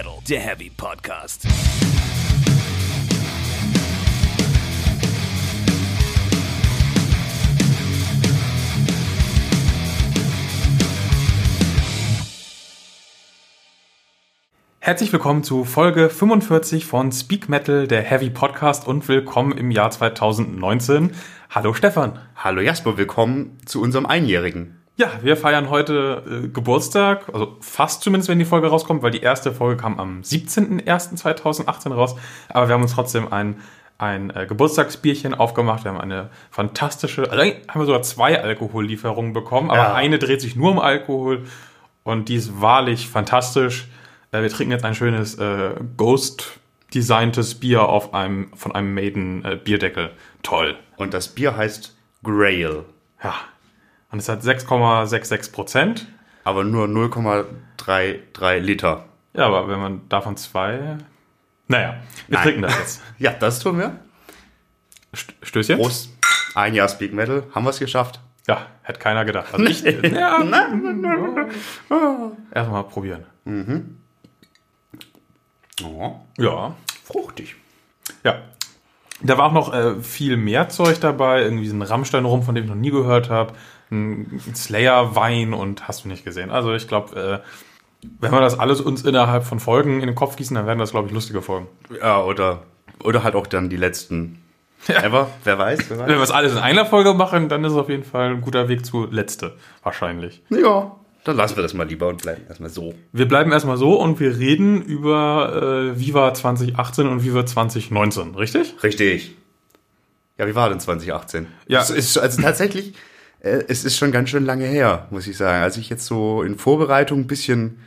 Metal, der Heavy Podcast. Herzlich willkommen zu Folge 45 von Speak Metal, der Heavy Podcast und willkommen im Jahr 2019. Hallo Stefan. Hallo Jasper, willkommen zu unserem Einjährigen. Ja, wir feiern heute äh, Geburtstag, also fast zumindest, wenn die Folge rauskommt, weil die erste Folge kam am 17.01.2018 raus. Aber wir haben uns trotzdem ein, ein äh, Geburtstagsbierchen aufgemacht. Wir haben eine fantastische, also haben wir sogar zwei Alkohollieferungen bekommen, aber Ja. eine dreht sich nur um Alkohol und die ist wahrlich fantastisch. Äh, wir trinken jetzt ein schönes äh, Ghost-designtes Bier auf einem, von einem Maiden äh, Bierdeckel. Toll. Und das Bier heißt Grail, Ja. Und es hat 6,66 Prozent. aber nur 0,33 Liter. Ja, aber wenn man davon zwei. Naja, wir Nein. trinken das jetzt. Ja, das tun wir. St- Stößchen? Prost. Ein Jahr Speak Metal. Haben wir es geschafft? Ja, hätte keiner gedacht. Also ich, ja, erstmal probieren. Oh, Ja, fruchtig. ja. Da war auch noch äh, viel mehr Zeug dabei. Irgendwie so ein Rammstein rum, von dem ich noch nie gehört habe. Ein Slayer-Wein und hast du nicht gesehen. Also ich glaube, äh, wenn wir das alles uns innerhalb von Folgen in den Kopf gießen, dann werden das, glaube ich, lustige Folgen. Ja, oder, oder halt auch dann die letzten. Ever? Wer weiß? Wer Wenn wir weiß? das alles in einer Folge machen, dann ist es auf jeden Fall ein guter Weg zu letzte. Wahrscheinlich. Ja, dann lassen wir das mal lieber und bleiben erstmal so. Wir bleiben erstmal so und wir reden über äh, Viva 2018 und Viva 2019, richtig? Richtig. Ja, wie war denn 2018? Ja. Es ist also tatsächlich, es ist schon ganz schön lange her, muss ich sagen. Als ich jetzt so in Vorbereitung ein bisschen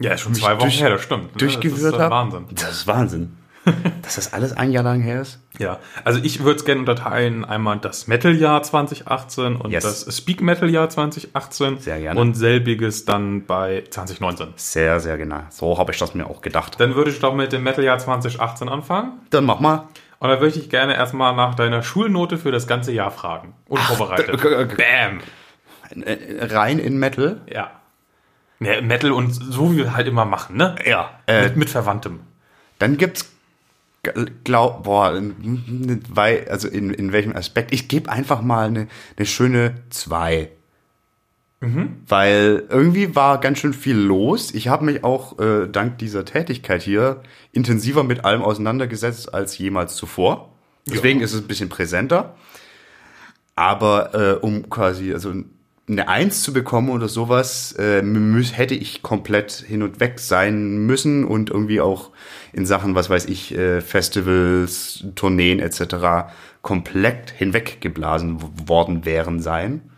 Ja, ist schon zwei Wochen durch- her, das stimmt. ne? durchgewühlt ist, äh, habe. Wahnsinn. Das ist Wahnsinn. Dass das alles ein Jahr lang her ist. Ja, also ich würde es gerne unterteilen, einmal das Metal-Jahr 2018 und Yes. das Speak-Metal-Jahr 2018. Sehr gerne. Und selbiges dann bei 2019. Sehr, sehr genau. So habe ich das mir auch gedacht. Dann würde ich doch mit dem Metal-Jahr 2018 anfangen. Dann mach mal. Und dann würde ich gerne erstmal nach deiner Schulnote für das ganze Jahr fragen. Unvorbereitet. Bam! Äh, Rein in Metal. Ja. ja. Metal und so wie wir halt immer machen, ne? Ja. Äh, Mit, mit Verwandtem. dann gibt's glaub, boah, weil, also in, in welchem Aspekt? Ich gebe einfach mal eine, eine schöne 2. Weil irgendwie war ganz schön viel los. Ich habe mich auch äh, dank dieser Tätigkeit hier intensiver mit allem auseinandergesetzt als jemals zuvor. Deswegen ist es ein bisschen präsenter. Aber äh, um quasi also eine Eins zu bekommen oder sowas, äh, müß, hätte ich komplett hin und weg sein müssen und irgendwie auch in Sachen, was weiß ich, äh, Festivals, Tourneen etc. komplett hinweggeblasen worden wären sein.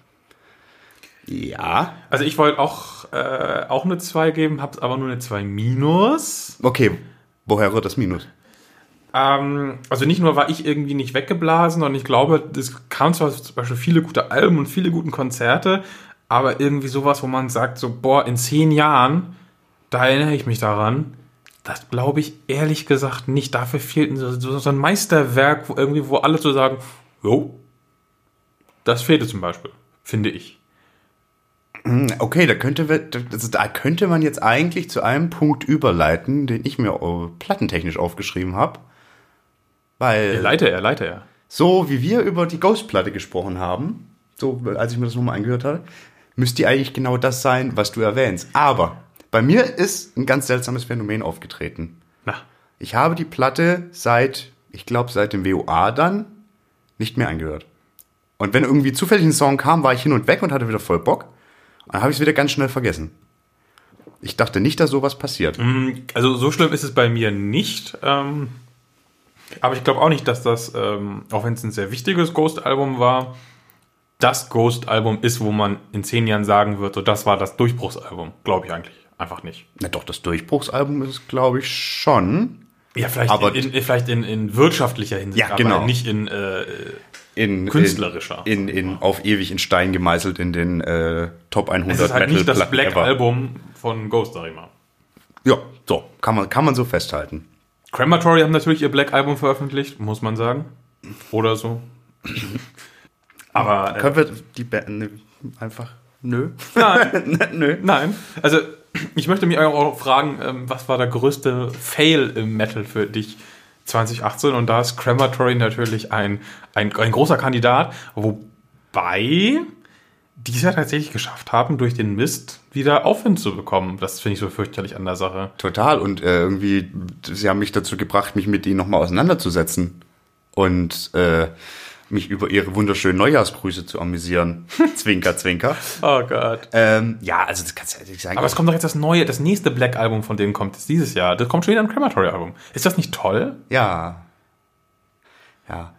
Ja. Also ich wollte auch, äh, auch eine 2 geben, hab's aber nur eine 2 minus. Okay, woher rührt das Minus? Ähm, also nicht nur war ich irgendwie nicht weggeblasen und ich glaube, es kamen zwar zum Beispiel viele gute Alben und viele guten Konzerte, aber irgendwie sowas, wo man sagt, so, boah, in zehn Jahren, da erinnere ich mich daran. Das glaube ich ehrlich gesagt nicht. Dafür fehlt so, so, so ein Meisterwerk, wo irgendwie, wo alle so sagen, jo, das fehlte zum Beispiel, finde ich. Okay, da könnte, also da könnte man jetzt eigentlich zu einem Punkt überleiten, den ich mir äh, plattentechnisch aufgeschrieben habe. Weil Leite er, leite er. so wie wir über die Ghost-Platte gesprochen haben, so als ich mir das nochmal angehört habe, müsste die eigentlich genau das sein, was du erwähnst. Aber bei mir ist ein ganz seltsames Phänomen aufgetreten. Na, Ich habe die Platte seit, ich glaube, seit dem WOA dann nicht mehr angehört. Und wenn irgendwie zufällig ein Song kam, war ich hin und weg und hatte wieder voll Bock. Dann habe ich es wieder ganz schnell vergessen. Ich dachte nicht, dass sowas passiert. Also so schlimm ist es bei mir nicht. Ähm, aber ich glaube auch nicht, dass das, ähm, auch wenn es ein sehr wichtiges Ghost-Album war, das Ghost-Album ist, wo man in zehn Jahren sagen wird, so das war das Durchbruchsalbum. Glaube ich eigentlich einfach nicht. Na doch, das Durchbruchsalbum ist es, glaube ich, schon. Ja, vielleicht, Aber- in, in, vielleicht in, in wirtschaftlicher Hinsicht, Ja, genau. aber nicht in äh, In, Künstlerischer. In, in, in, auf ewig in Stein gemeißelt in den äh, Top 100 es ist halt nicht das Metal-Platten ever. Black-Album von Ghost, sag ich mal. Ja, so, kann man, kann man so festhalten. Crematory haben natürlich ihr Black-Album veröffentlicht, muss man sagen. Oder so. Aber äh, Können wir die Band einfach Nö. Nein, Nö. nein. Also, ich möchte mich auch fragen, ähm, was war der größte Fail im Metal für dich 2018? Und da ist Crematory natürlich ein, ein, ein großer Kandidat, wobei die es ja tatsächlich geschafft haben, durch den Mist wieder Aufwind zu bekommen. Das finde ich so fürchterlich an der Sache. Total. Und äh, irgendwie, sie haben mich dazu gebracht, mich mit ihnen nochmal auseinanderzusetzen. Und äh, mich über ihre wunderschönen Neujahrsgrüße zu amüsieren. zwinker, zwinker. Oh Gott. Ähm, ja, also das kannst du nicht sagen. Aber es kommt doch jetzt das neue, das nächste Black-Album von denen kommt jetzt dieses Jahr. Das kommt schon wieder ein Crematory-Album. Ist das nicht toll? Ja. Ja.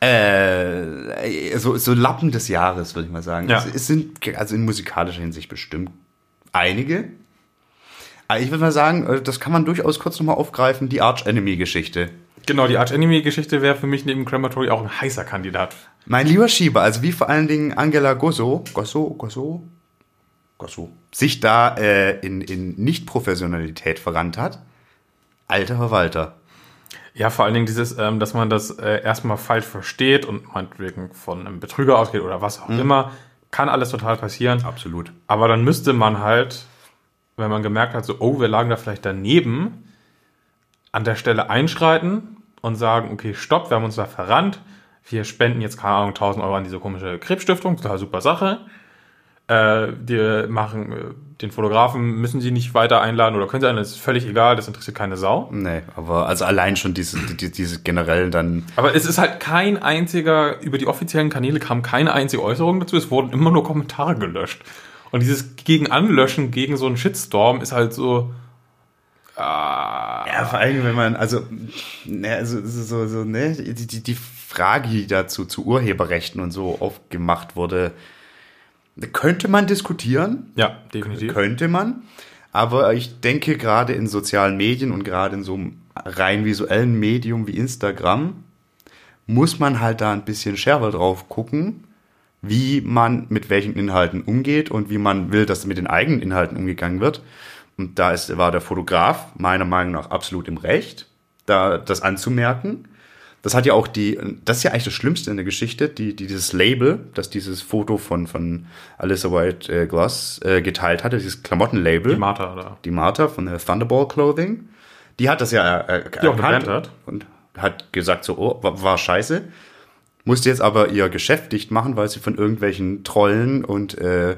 Äh, so, so Lappen des Jahres, würde ich mal sagen. Ja. Es, es sind, also in musikalischer Hinsicht bestimmt einige. Aber ich würde mal sagen, äh, das kann man durchaus kurz nochmal aufgreifen, die Arch Enemy-Geschichte. Genau, die Arch Enemy-Geschichte wäre für mich neben Crematory auch ein heißer Kandidat. Mein lieber Schieber, also wie vor allen Dingen Angela Gosso, Gosso, Gosso, Gosso, sich da äh, in, in Nicht-Professionalität verrannt hat. Alter Verwalter. Ja, vor allen Dingen dieses, ähm, dass man das äh, erstmal falsch versteht und meinetwegen von einem Betrüger ausgeht oder was auch immer. Kann alles total passieren. Absolut. Aber dann müsste man halt, wenn man gemerkt hat, so, oh, wir lagen da vielleicht daneben, an der Stelle einschreiten und sagen, okay, stopp, wir haben uns da verrannt. Wir spenden jetzt, keine Ahnung, 1000 Euro an diese komische Krebsstiftung, total super Sache. Äh, die machen, äh, den Fotografen müssen sie nicht weiter einladen oder können sie einladen, das ist völlig egal, das interessiert keine Sau. Nee, aber also allein schon diese, die, diese generell dann Aber es ist halt kein einziger, über die offiziellen Kanäle kam keine einzige Äußerung dazu, es wurden immer nur Kommentare gelöscht. Und dieses gegen Anlöschen, gegen so einen Shitstorm ist halt so, Ja, vor allem, wenn man, also, ne, also so, so, so, ne, die, die, die Frage, die dazu zu Urheberrechten und so aufgemacht wurde, könnte man diskutieren, ja, definitiv. könnte man, aber ich denke gerade in sozialen Medien und gerade in so einem rein visuellen Medium wie Instagram muss man halt da ein bisschen schärfer drauf gucken, wie man mit welchen Inhalten umgeht und wie man will, dass mit den eigenen Inhalten umgegangen wird. Und da ist, war der Fotograf meiner Meinung nach absolut im Recht, da das anzumerken. Das hat ja auch die, das ist ja eigentlich das Schlimmste in der Geschichte, die, die dieses Label, das dieses Foto von, von Alyssa White äh, Gloss äh, geteilt hatte, dieses Klamottenlabel. Die Martha da. die Martha von der Thunderball Clothing, die hat das ja äh, Die eine erkannt hat. und hat gesagt so, oh, war, war scheiße. Musste jetzt aber ihr Geschäft dicht machen, weil sie von irgendwelchen Trollen und äh,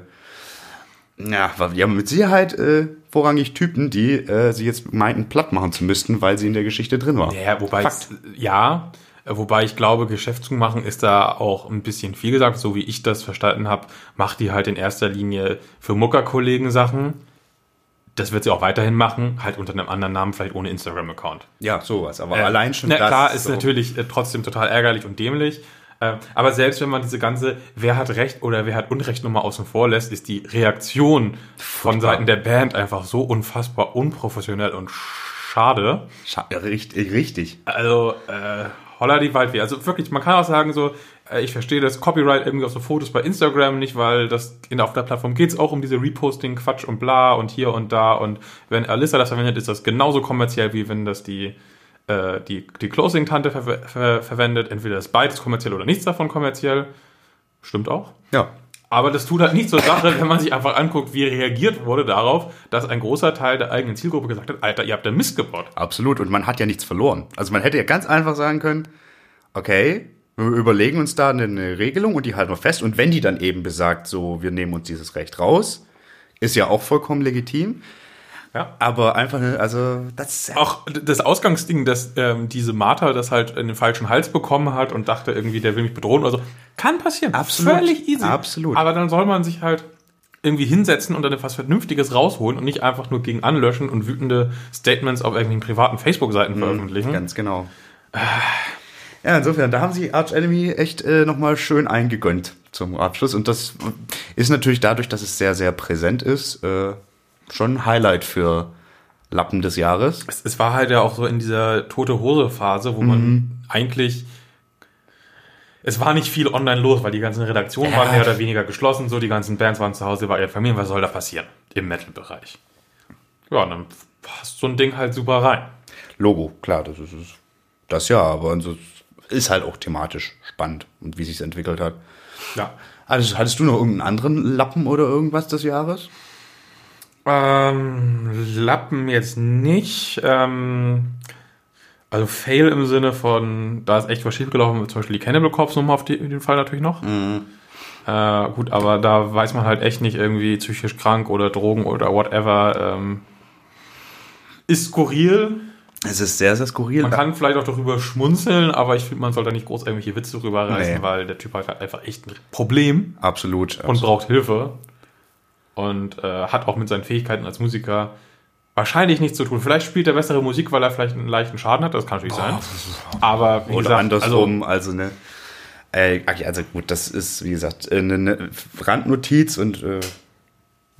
ja, war- ja, mit Sicherheit äh, vorrangig Typen, die äh, sie jetzt meinten, platt machen zu müssten, weil sie in der Geschichte drin war. Ja, wobei, Fakt. es- ja, äh, wobei ich glaube, Geschäft zu machen ist da auch ein bisschen viel gesagt. So wie ich das verstanden habe, macht die halt in erster Linie für Muckerkollegen Sachen. Das wird sie auch weiterhin machen, halt unter einem anderen Namen, vielleicht ohne Instagram-Account. Ja, sowas. Aber Äh, allein schon na, das. Klar, ist so. natürlich äh, trotzdem total ärgerlich und dämlich. Äh, aber selbst wenn man diese ganze Wer hat Recht oder wer hat Unrecht Nummer außen vor lässt, ist die Reaktion von Seiten der Band einfach so unfassbar unprofessionell und schade. Scha richtig, richtig. Also, äh, holla die Waldweh. Also wirklich, man kann auch sagen so, äh, ich verstehe das Copyright irgendwie auf so Fotos bei Instagram nicht, weil das in, auf der Plattform geht es auch um diese Reposting-Quatsch und bla und hier und da. Und wenn Alyssa das verwendet, ist das genauso kommerziell, wie wenn das die, äh, die, die Closing-Tante ver ver verwendet. Entweder ist beides kommerziell oder nichts davon kommerziell. Stimmt auch. Ja. Aber das tut halt nichts zur Sache, wenn man sich einfach anguckt, wie reagiert wurde darauf, dass ein großer Teil der eigenen Zielgruppe gesagt hat, Alter, ihr habt da Mist gebaut. Absolut. Und man hat ja nichts verloren. Also man hätte ja ganz einfach sagen können, okay, wir überlegen uns da eine Regelung und die halten wir fest. Und wenn die dann eben besagt, so, wir nehmen uns dieses Recht raus, ist ja auch vollkommen legitim. Ja. Aber einfach, also, das ist ja Auch das Ausgangsding, dass ähm, diese Martha das halt in den falschen Hals bekommen hat und dachte irgendwie, der will mich bedrohen oder so, kann passieren. Absolut. Völlig easy. Absolut. Aber dann soll man sich halt irgendwie hinsetzen und dann etwas Vernünftiges rausholen und nicht einfach nur gegen anlöschen und wütende Statements auf irgendwelchen privaten Facebook-Seiten veröffentlichen. ganz genau. Ja, insofern, da haben sie Arch Enemy echt äh, nochmal schön eingegönnt zum Abschluss. Und das ist natürlich dadurch, dass es sehr, sehr präsent ist, äh, schon ein Highlight für Lappen des Jahres. Es, es war halt ja auch so in dieser tote Hose Phase, wo man eigentlich es war nicht viel online los, weil die ganzen Redaktionen waren mehr oder weniger geschlossen, so die ganzen Bands waren zu Hause bei ihren Familien. Was soll da passieren im Metal-Bereich? Ja, und dann passt so ein Ding halt super rein. Logo, klar, das ist es. Das ja, aber so ist halt auch thematisch spannend und wie sich entwickelt hat. Ja. Also, hattest du noch irgendeinen anderen Lappen oder irgendwas des Jahres? Ähm, Lappen jetzt nicht. Ähm, also Fail im Sinne von, da ist echt was schiefgelaufen, zum Beispiel die Cannibal Corpse Nummer auf die, den Fall natürlich noch. Äh, gut, aber da weiß man halt echt nicht irgendwie psychisch krank oder Drogen oder whatever. Ähm, ist skurril. Es ist sehr, sehr skurril. Man kann vielleicht auch darüber schmunzeln, aber ich finde, man soll da nicht groß irgendwelche Witze drüber reißen, Nee. weil der Typ hat halt einfach echt ein Problem absolut. und braucht Hilfe. Und äh, hat auch mit seinen Fähigkeiten als Musiker wahrscheinlich nichts zu tun. Vielleicht spielt er bessere Musik, weil er vielleicht einen leichten Schaden hat, das kann natürlich sein. Aber wie Oder gesagt, andersrum, also, ne. Äh, also gut, das ist, wie gesagt, äh, eine, eine Randnotiz und äh,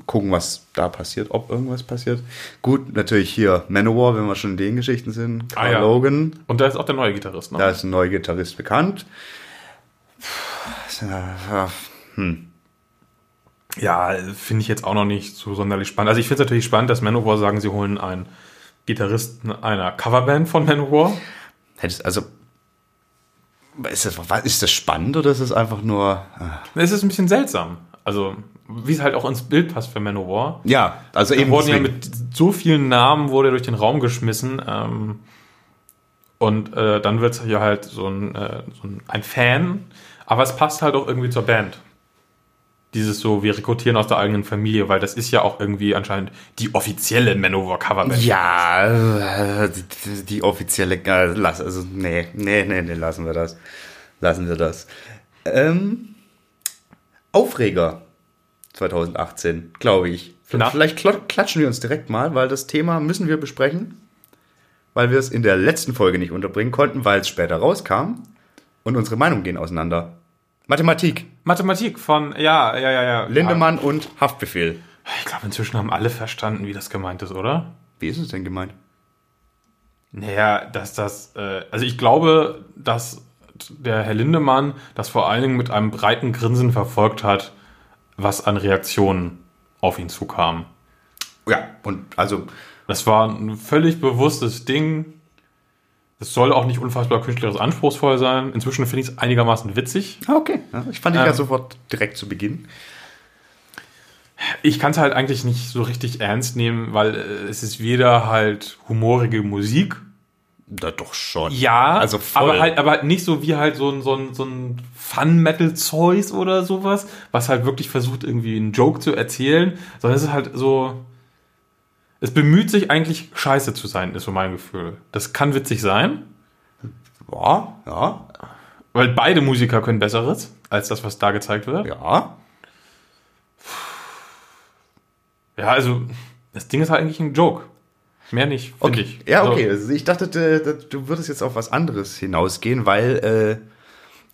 gucken, was da passiert, ob irgendwas passiert. Gut, natürlich hier Manowar, wenn wir schon in den Geschichten sind. Carl Ah, ja. Logan, und da ist auch der neue Gitarrist. Ne? da ist ein neuer Gitarrist bekannt. Hm. Ja, finde ich jetzt auch noch nicht so sonderlich spannend. Also ich finde es natürlich spannend, dass Manowar sagen, sie holen einen Gitarristen einer Coverband von Manowar. Hättest, also, ist das, ist das spannend oder ist es einfach nur. äh, Es ist ein bisschen seltsam. Also, wie es halt auch ins Bild passt für Manowar. Ja, also Da eben. wurden ja mit so vielen Namen wurde durch den Raum geschmissen. Ähm, und äh, dann wird es hier halt so ein, äh, so ein, ein Fan. Aber es passt halt auch irgendwie zur Band. Dieses so, wir rekrutieren aus der eigenen Familie, weil das ist ja auch irgendwie anscheinend die offizielle Manowar Coverband. Ja, äh, die, die offizielle, äh, lass, also, nee, nee, nee, nee, lassen wir das. Lassen wir das. Ähm, Aufreger 2018, glaube ich. Na? Vielleicht klatschen wir uns direkt mal, weil das Thema müssen wir besprechen, weil wir es in der letzten Folge nicht unterbringen konnten, weil es später rauskam und unsere Meinungen gehen auseinander. Mathematik, Mathematik von, ja, ja, ja, ja. Lindemann und Haftbefehl. Ich glaube, inzwischen haben alle verstanden, wie das gemeint ist, oder? Wie ist es denn gemeint? Naja, dass das, äh, also ich glaube, dass der Herr Lindemann das vor allen Dingen mit einem breiten Grinsen verfolgt hat, was an Reaktionen auf ihn zukam. Ja, und also Das war ein völlig bewusstes Ding. Es soll auch nicht unfassbar künstlerisch anspruchsvoll sein. Inzwischen finde ich es einigermaßen witzig. Ah, okay. Ja, ich fand dich Ähm. ja sofort direkt zu Beginn. Ich kann es halt eigentlich nicht so richtig ernst nehmen, weil äh, es ist weder halt humorige Musik, Da doch schon. Ja, Also voll. aber halt, aber nicht so wie halt so ein, so ein, so ein Fun-Metal-Zeus oder sowas, was halt wirklich versucht, irgendwie einen Joke zu erzählen, sondern es ist halt so. Es bemüht sich eigentlich scheiße zu sein, ist so mein Gefühl. Das kann witzig sein, Ja, ja, weil beide Musiker können Besseres als das, was da gezeigt wird. ja. Ja, also, das Ding ist halt eigentlich ein Joke. Mehr nicht, finde Okay. ich. Ja, Also, okay. Also ich dachte, d- du würdest jetzt auf was anderes hinausgehen, weil äh,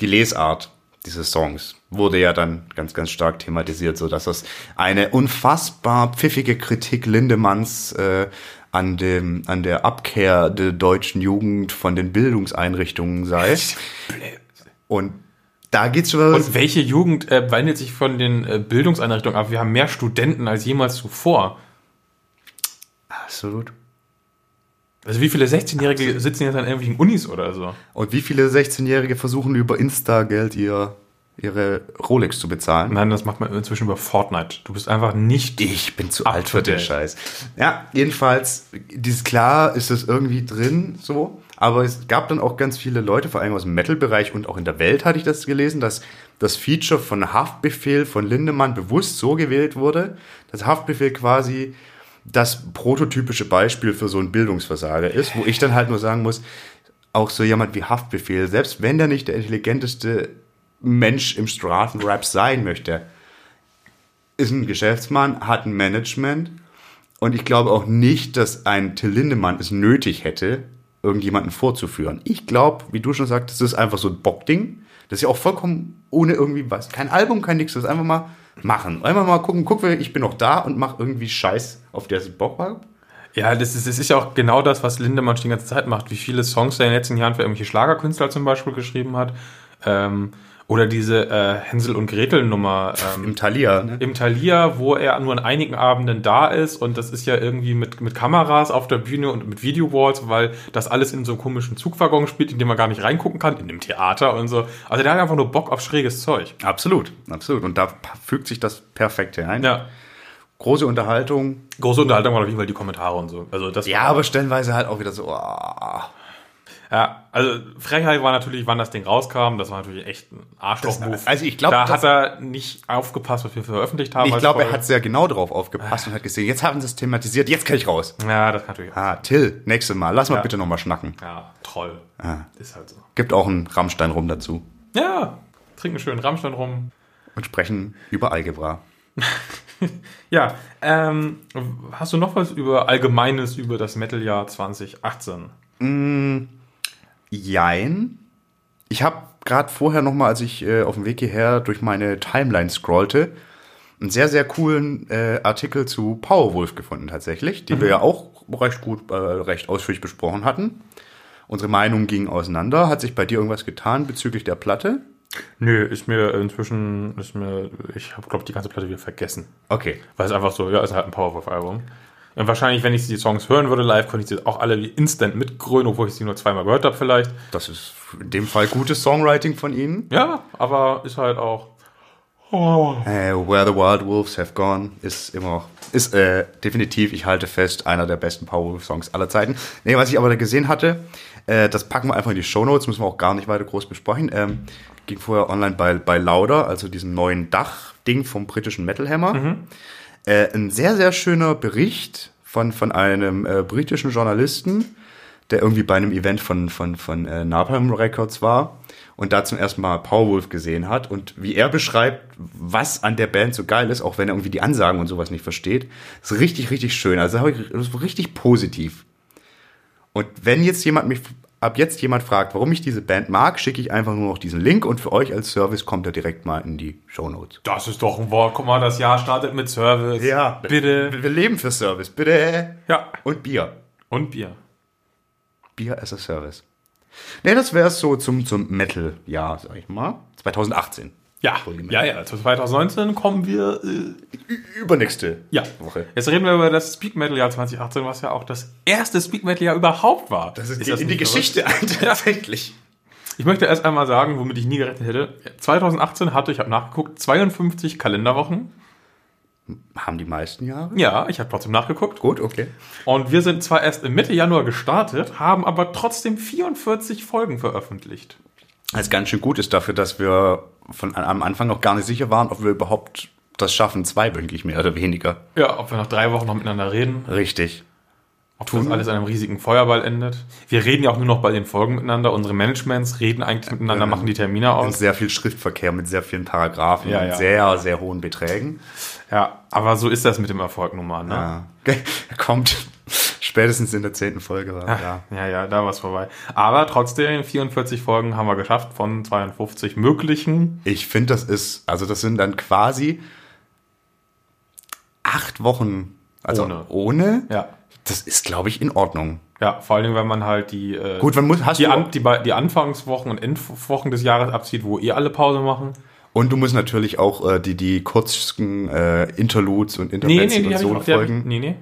die Lesart dieses Songs wurde ja dann ganz, ganz stark thematisiert, so dass das eine unfassbar pfiffige Kritik Lindemanns äh, an dem an der Abkehr der deutschen Jugend von den Bildungseinrichtungen sei. Und da geht's schon Und welche Jugend äh, wendet sich von den äh, Bildungseinrichtungen ab? Wir haben mehr Studenten als jemals zuvor. absolut. Also wie viele 16-Jährige sitzen jetzt an irgendwelchen Unis oder so? Und wie viele 16-Jährige versuchen über Insta-Geld ihr, ihre Rolex zu bezahlen? Nein, das macht man inzwischen über Fortnite. Du bist einfach nicht. Ich bin zu alt für den. Scheiß. Ja, jedenfalls, dieses klar ist es irgendwie drin, so. Aber es gab dann auch ganz viele Leute, vor allem aus dem Metal-Bereich und auch in der Welt hatte ich das gelesen, dass das Feature von Haftbefehl von Lindemann bewusst so gewählt wurde, dass Haftbefehl quasi das prototypische Beispiel für so ein Bildungsversager ist, wo ich dann halt nur sagen muss, auch so jemand wie Haftbefehl, selbst wenn der nicht der intelligenteste Mensch im Straßenrap sein möchte, ist ein Geschäftsmann, hat ein Management und ich glaube auch nicht, dass ein Till Lindemann es nötig hätte, irgendjemanden vorzuführen. Ich glaube, wie du schon sagtest, das ist einfach so ein Bockding. Das ist ja auch vollkommen ohne irgendwie was. Kein Album, kein nix. Das ist einfach mal machen. Einfach mal gucken, guck, ich bin noch da und mach irgendwie Scheiß, auf der ich Bock habe. Ja, das ist, das ist ja auch genau das, was Lindemann schon die ganze Zeit macht. Wie viele Songs er in den letzten Jahren für irgendwelche Schlagerkünstler zum Beispiel geschrieben hat. Ähm, Oder diese äh, Hänsel und Gretel Nummer ähm, Im Thalia, ne? im Thalia, wo er nur an einigen Abenden da ist und das ist ja irgendwie mit, mit Kameras auf der Bühne und mit Videowalls, weil das alles in so einem komischen Zugwaggon spielt, in dem man gar nicht reingucken kann, in dem Theater und so. Also der hat einfach nur Bock auf schräges Zeug. Absolut, absolut. Und da fügt sich das perfekt hier ein. Ja. Große Unterhaltung. Große Unterhaltung war auf jeden Fall die Kommentare und so. Also das Ja, aber stellenweise halt auch wieder so, oh, Ja, also Frechheit war natürlich, wann das Ding rauskam. Das war natürlich echt ein Arschloch-Move. Also ich glaub, da hat er nicht aufgepasst, was wir veröffentlicht haben. Ich glaube, er hat sehr genau drauf aufgepasst und hat gesehen, jetzt haben sie es thematisiert, jetzt kann ich raus. Ja, das kann natürlich. Ah, Till, nächstes Mal, lass mal Ja. bitte nochmal schnacken. Ja, Troll. Ah. Ist halt so. Gibt auch einen Rammstein rum dazu Ja, trinken schön Rammstein rum. und sprechen über Algebra. Ja, ähm, hast du noch was über Allgemeines über das Metal-Jahr 2018? Jein. Ich habe gerade vorher nochmal, als ich äh, auf dem Weg hierher durch meine Timeline scrollte, einen sehr, sehr coolen äh, Artikel zu Powerwolf gefunden tatsächlich, den wir ja auch recht gut, äh, recht ausführlich besprochen hatten. Unsere Meinungen gingen auseinander. Hat sich bei dir irgendwas getan bezüglich der Platte? Nö, ist mir inzwischen, ist mir, ich habe, glaube die ganze Platte wieder vergessen. Okay. Weil es einfach so, ja, ist halt ein Powerwolf-Album. Und wahrscheinlich, wenn ich die Songs hören würde live, könnte ich sie auch alle wie instant mitgrölen, obwohl ich sie nur zweimal gehört habe vielleicht. Das ist in dem Fall gutes Songwriting von Ihnen. Ja, aber ist halt auch. Äh, Where the Wild Wolves Have Gone ist immer, ist äh, definitiv, ich halte fest, einer der besten Powerwolf-Songs aller Zeiten. Nee, was ich aber da gesehen hatte, äh, das packen wir einfach in die Shownotes, müssen wir auch gar nicht weiter groß besprechen. Ähm, ging vorher online bei, bei Lauder, also diesem neuen Dach-Ding vom britischen Metal Hammer. Äh, ein sehr, sehr schöner Bericht von, von einem äh, britischen Journalisten, der irgendwie bei einem Event von, von, von äh, Napalm Records war und da zum ersten Mal Powerwolf gesehen hat und wie er beschreibt, was an der Band so geil ist, auch wenn er irgendwie die Ansagen und sowas nicht versteht, ist richtig, richtig schön. Also das ist richtig positiv. Und wenn jetzt jemand mich, ab jetzt jemand fragt, warum ich diese Band mag, schicke ich einfach nur noch diesen Link und für euch als Service kommt er direkt mal in die Shownotes. Das ist doch ein Wort. Guck mal, das Jahr startet mit Service. Bitte. Wir leben für Service, bitte. Ja. Und Bier. Und Bier. Bier as a Service. Ne, das wäre es so zum, zum Metal-Jahr, sag ich mal. 2018. Ja, ja, ja. Zu 2019 kommen wir. Äh, Übernächste ja. Woche. Jetzt reden wir über das Speak Metal Jahr 2018, was ja auch das erste Speak Metal Jahr überhaupt war. Das ist, das in die Geschichte tatsächlich. Ich möchte erst einmal sagen, womit ich nie gerechnet hätte. 2018 hatte, ich habe nachgeguckt, 52 Kalenderwochen. Haben die meisten Jahre? Ja, ich habe trotzdem nachgeguckt. Gut, okay. Und wir sind zwar erst im Mitte Januar gestartet, haben aber trotzdem 44 Folgen veröffentlicht. Das ganz schön gut ist dafür, dass wir von am Anfang noch gar nicht sicher waren, ob wir überhaupt das schaffen, zweiwöchentlich mehr oder weniger. Ja, ob wir nach drei Wochen noch miteinander reden, Richtig. ob das alles an einem riesigen Feuerball endet. Wir reden ja auch nur noch bei den Folgen miteinander. Unsere Managements reden eigentlich miteinander, machen die Termine Und aus. sehr viel Schriftverkehr mit sehr vielen Paragraphen Ja, und ja. sehr, sehr hohen Beträgen. Ja, aber so ist das mit dem Erfolg nun mal. Ne? Ja. Er kommt spätestens in der zehnten Folge. war- Ja. Ja, ja, da war es vorbei. Aber trotzdem, 44 Folgen haben wir geschafft von 52 möglichen. Ich finde, das ist, also das sind dann quasi acht Wochen also Ohne. ohne. Ja. Das ist, glaube ich, in Ordnung. Ja, vor allem, wenn man halt die, äh, Gut, man muss, hast die, du, An die, die Anfangswochen und Endwochen des Jahres abzieht, wo eh alle Pause machen. und du musst natürlich auch äh, die, die kurzen äh, Interludes und Nee, Intermezzi nee, die, und so hab ich, folgen. nee, nee.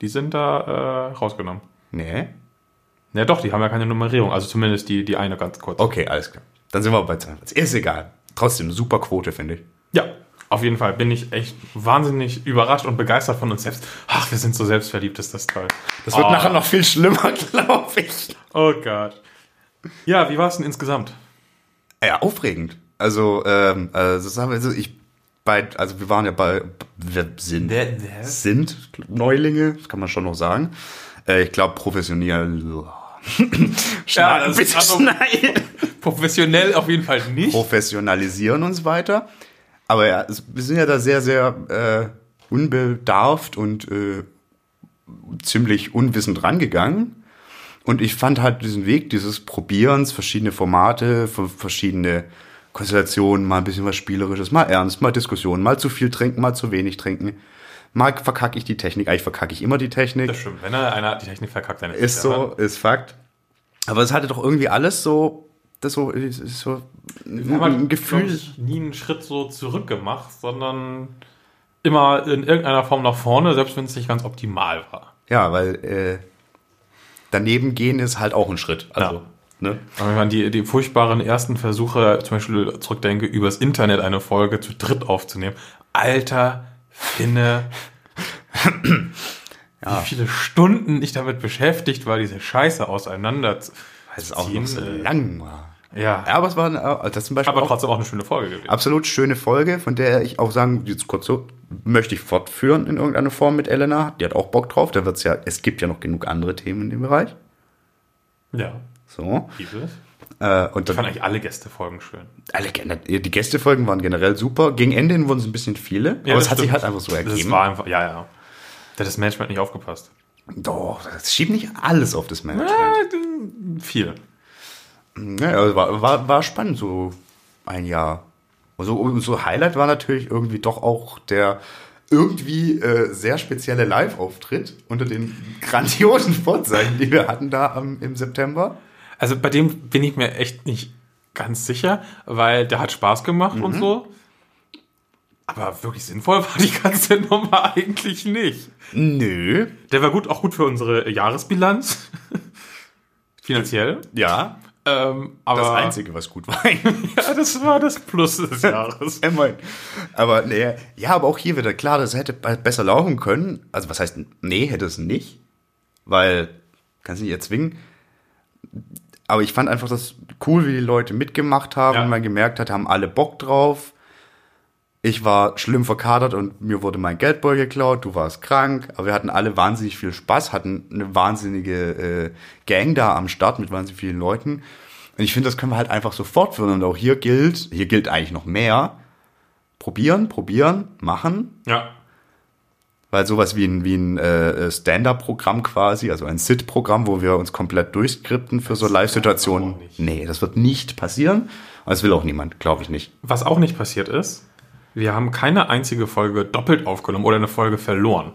Die sind da äh, rausgenommen. Nee. Ja, doch, die haben ja keine Nummerierung. Also zumindest die, die eine ganz kurz. Okay, alles klar. Dann sind wir bei 22. Ist egal. Trotzdem, super Quote, finde ich. Ja, auf jeden Fall bin ich echt wahnsinnig überrascht und begeistert von uns selbst. Ach, wir sind so selbstverliebt, ist das toll. Das wird Oh. nachher noch viel schlimmer, glaube ich. Oh Gott. Ja, wie war es denn insgesamt? Ja, aufregend. Also, ähm, also, das haben wir, also ich, bei, also wir waren ja bei, wir sind, sind Neulinge, das kann man schon noch sagen. Äh, ich glaube, professionell. Ja, das bitte ist also- schneiden. Professionell auf jeden Fall nicht. Professionalisieren uns weiter. Aber ja, wir sind ja da sehr, sehr äh, unbedarft und äh, ziemlich unwissend rangegangen. Und ich fand halt diesen Weg dieses Probierens, verschiedene Formate, ver- verschiedene Konstellationen, mal ein bisschen was Spielerisches, mal ernst, mal Diskussionen, mal zu viel trinken, mal zu wenig trinken. Mal verkacke ich die Technik, eigentlich verkacke ich immer die Technik. Das stimmt. Wenn er einer die Technik verkackt, dann Ist so, ist Fakt. Aber es hatte doch irgendwie alles so das so, ist so Wir haben halt, ein Gefühl. ich, nie einen Schritt so zurück gemacht, sondern immer in irgendeiner Form nach vorne, selbst wenn es nicht ganz optimal war. Ja, weil äh, daneben gehen ist halt auch ein Schritt. Also, Ja. Ne? Aber wenn man die, die furchtbaren ersten Versuche, zum Beispiel zurückdenke, übers Internet eine Folge zu dritt aufzunehmen. Alter Finne. Wie viele Stunden ich damit beschäftigt war, diese Scheiße auseinander zu Weil es auch noch so lang war. Ja, Ja, aber es war äh, das zum Beispiel aber auch trotzdem auch eine schöne Folge gewesen. absolut schöne Folge, von der ich auch sagen, jetzt kurz so, möchte ich fortführen in irgendeiner Form mit Elena. Die hat auch Bock drauf. Da wird's ja, es gibt ja noch genug andere Themen in dem Bereich. Ja, So. Äh, und Ich fand eigentlich alle Gästefolgen schön. alle, die Gästefolgen waren generell super. Gegen Ende hin wurden es ein bisschen viele. Ja, aber das es hat sich halt einfach so Das ergeben. war einfach, ja, ja. Da hat das Management nicht aufgepasst. Doch, das schiebt nicht alles auf das Management. Äh, viel. Ja, also war, war, war spannend, so ein Jahr. Also, so Highlight war natürlich irgendwie doch auch der irgendwie äh, sehr spezielle Live-Auftritt unter den grandiosen Vorzeichen, die wir hatten da am, im September. Also bei dem bin ich mir echt nicht ganz sicher, weil der hat Spaß gemacht Mhm. und so. Aber wirklich sinnvoll war die ganze Nummer eigentlich nicht. Nö. Der war gut, auch gut für unsere Jahresbilanz. Finanziell. Ja, Ähm, aber das Einzige, was gut war. Ja, das war das Plus des Jahres. Immerhin. Aber nee, ja, aber auch hier wieder klar, das hätte be- besser laufen können. Also was heißt, nee, hätte es nicht. Weil, kannst du nicht erzwingen. Aber ich fand einfach das cool, wie die Leute mitgemacht haben Ja. und man gemerkt hat, haben alle Bock drauf. Ich war schlimm verkadert und mir wurde mein Geldbeutel geklaut, du warst krank, aber wir hatten alle wahnsinnig viel Spaß, hatten eine wahnsinnige äh, Gang da am Start mit wahnsinnig vielen Leuten. Und ich finde, das können wir halt einfach so fortführen. Und auch hier gilt, hier gilt eigentlich noch mehr. Probieren, probieren, machen. Ja. Weil sowas wie ein, wie ein äh, Stand-Up-Programm quasi, also ein Sit-Programm, wo wir uns komplett durchskripten für so Live-Situationen. Nee, das wird nicht passieren. Und das will auch niemand, glaube ich nicht. Was auch nicht passiert ist, wir haben keine einzige Folge doppelt aufgenommen oder eine Folge verloren.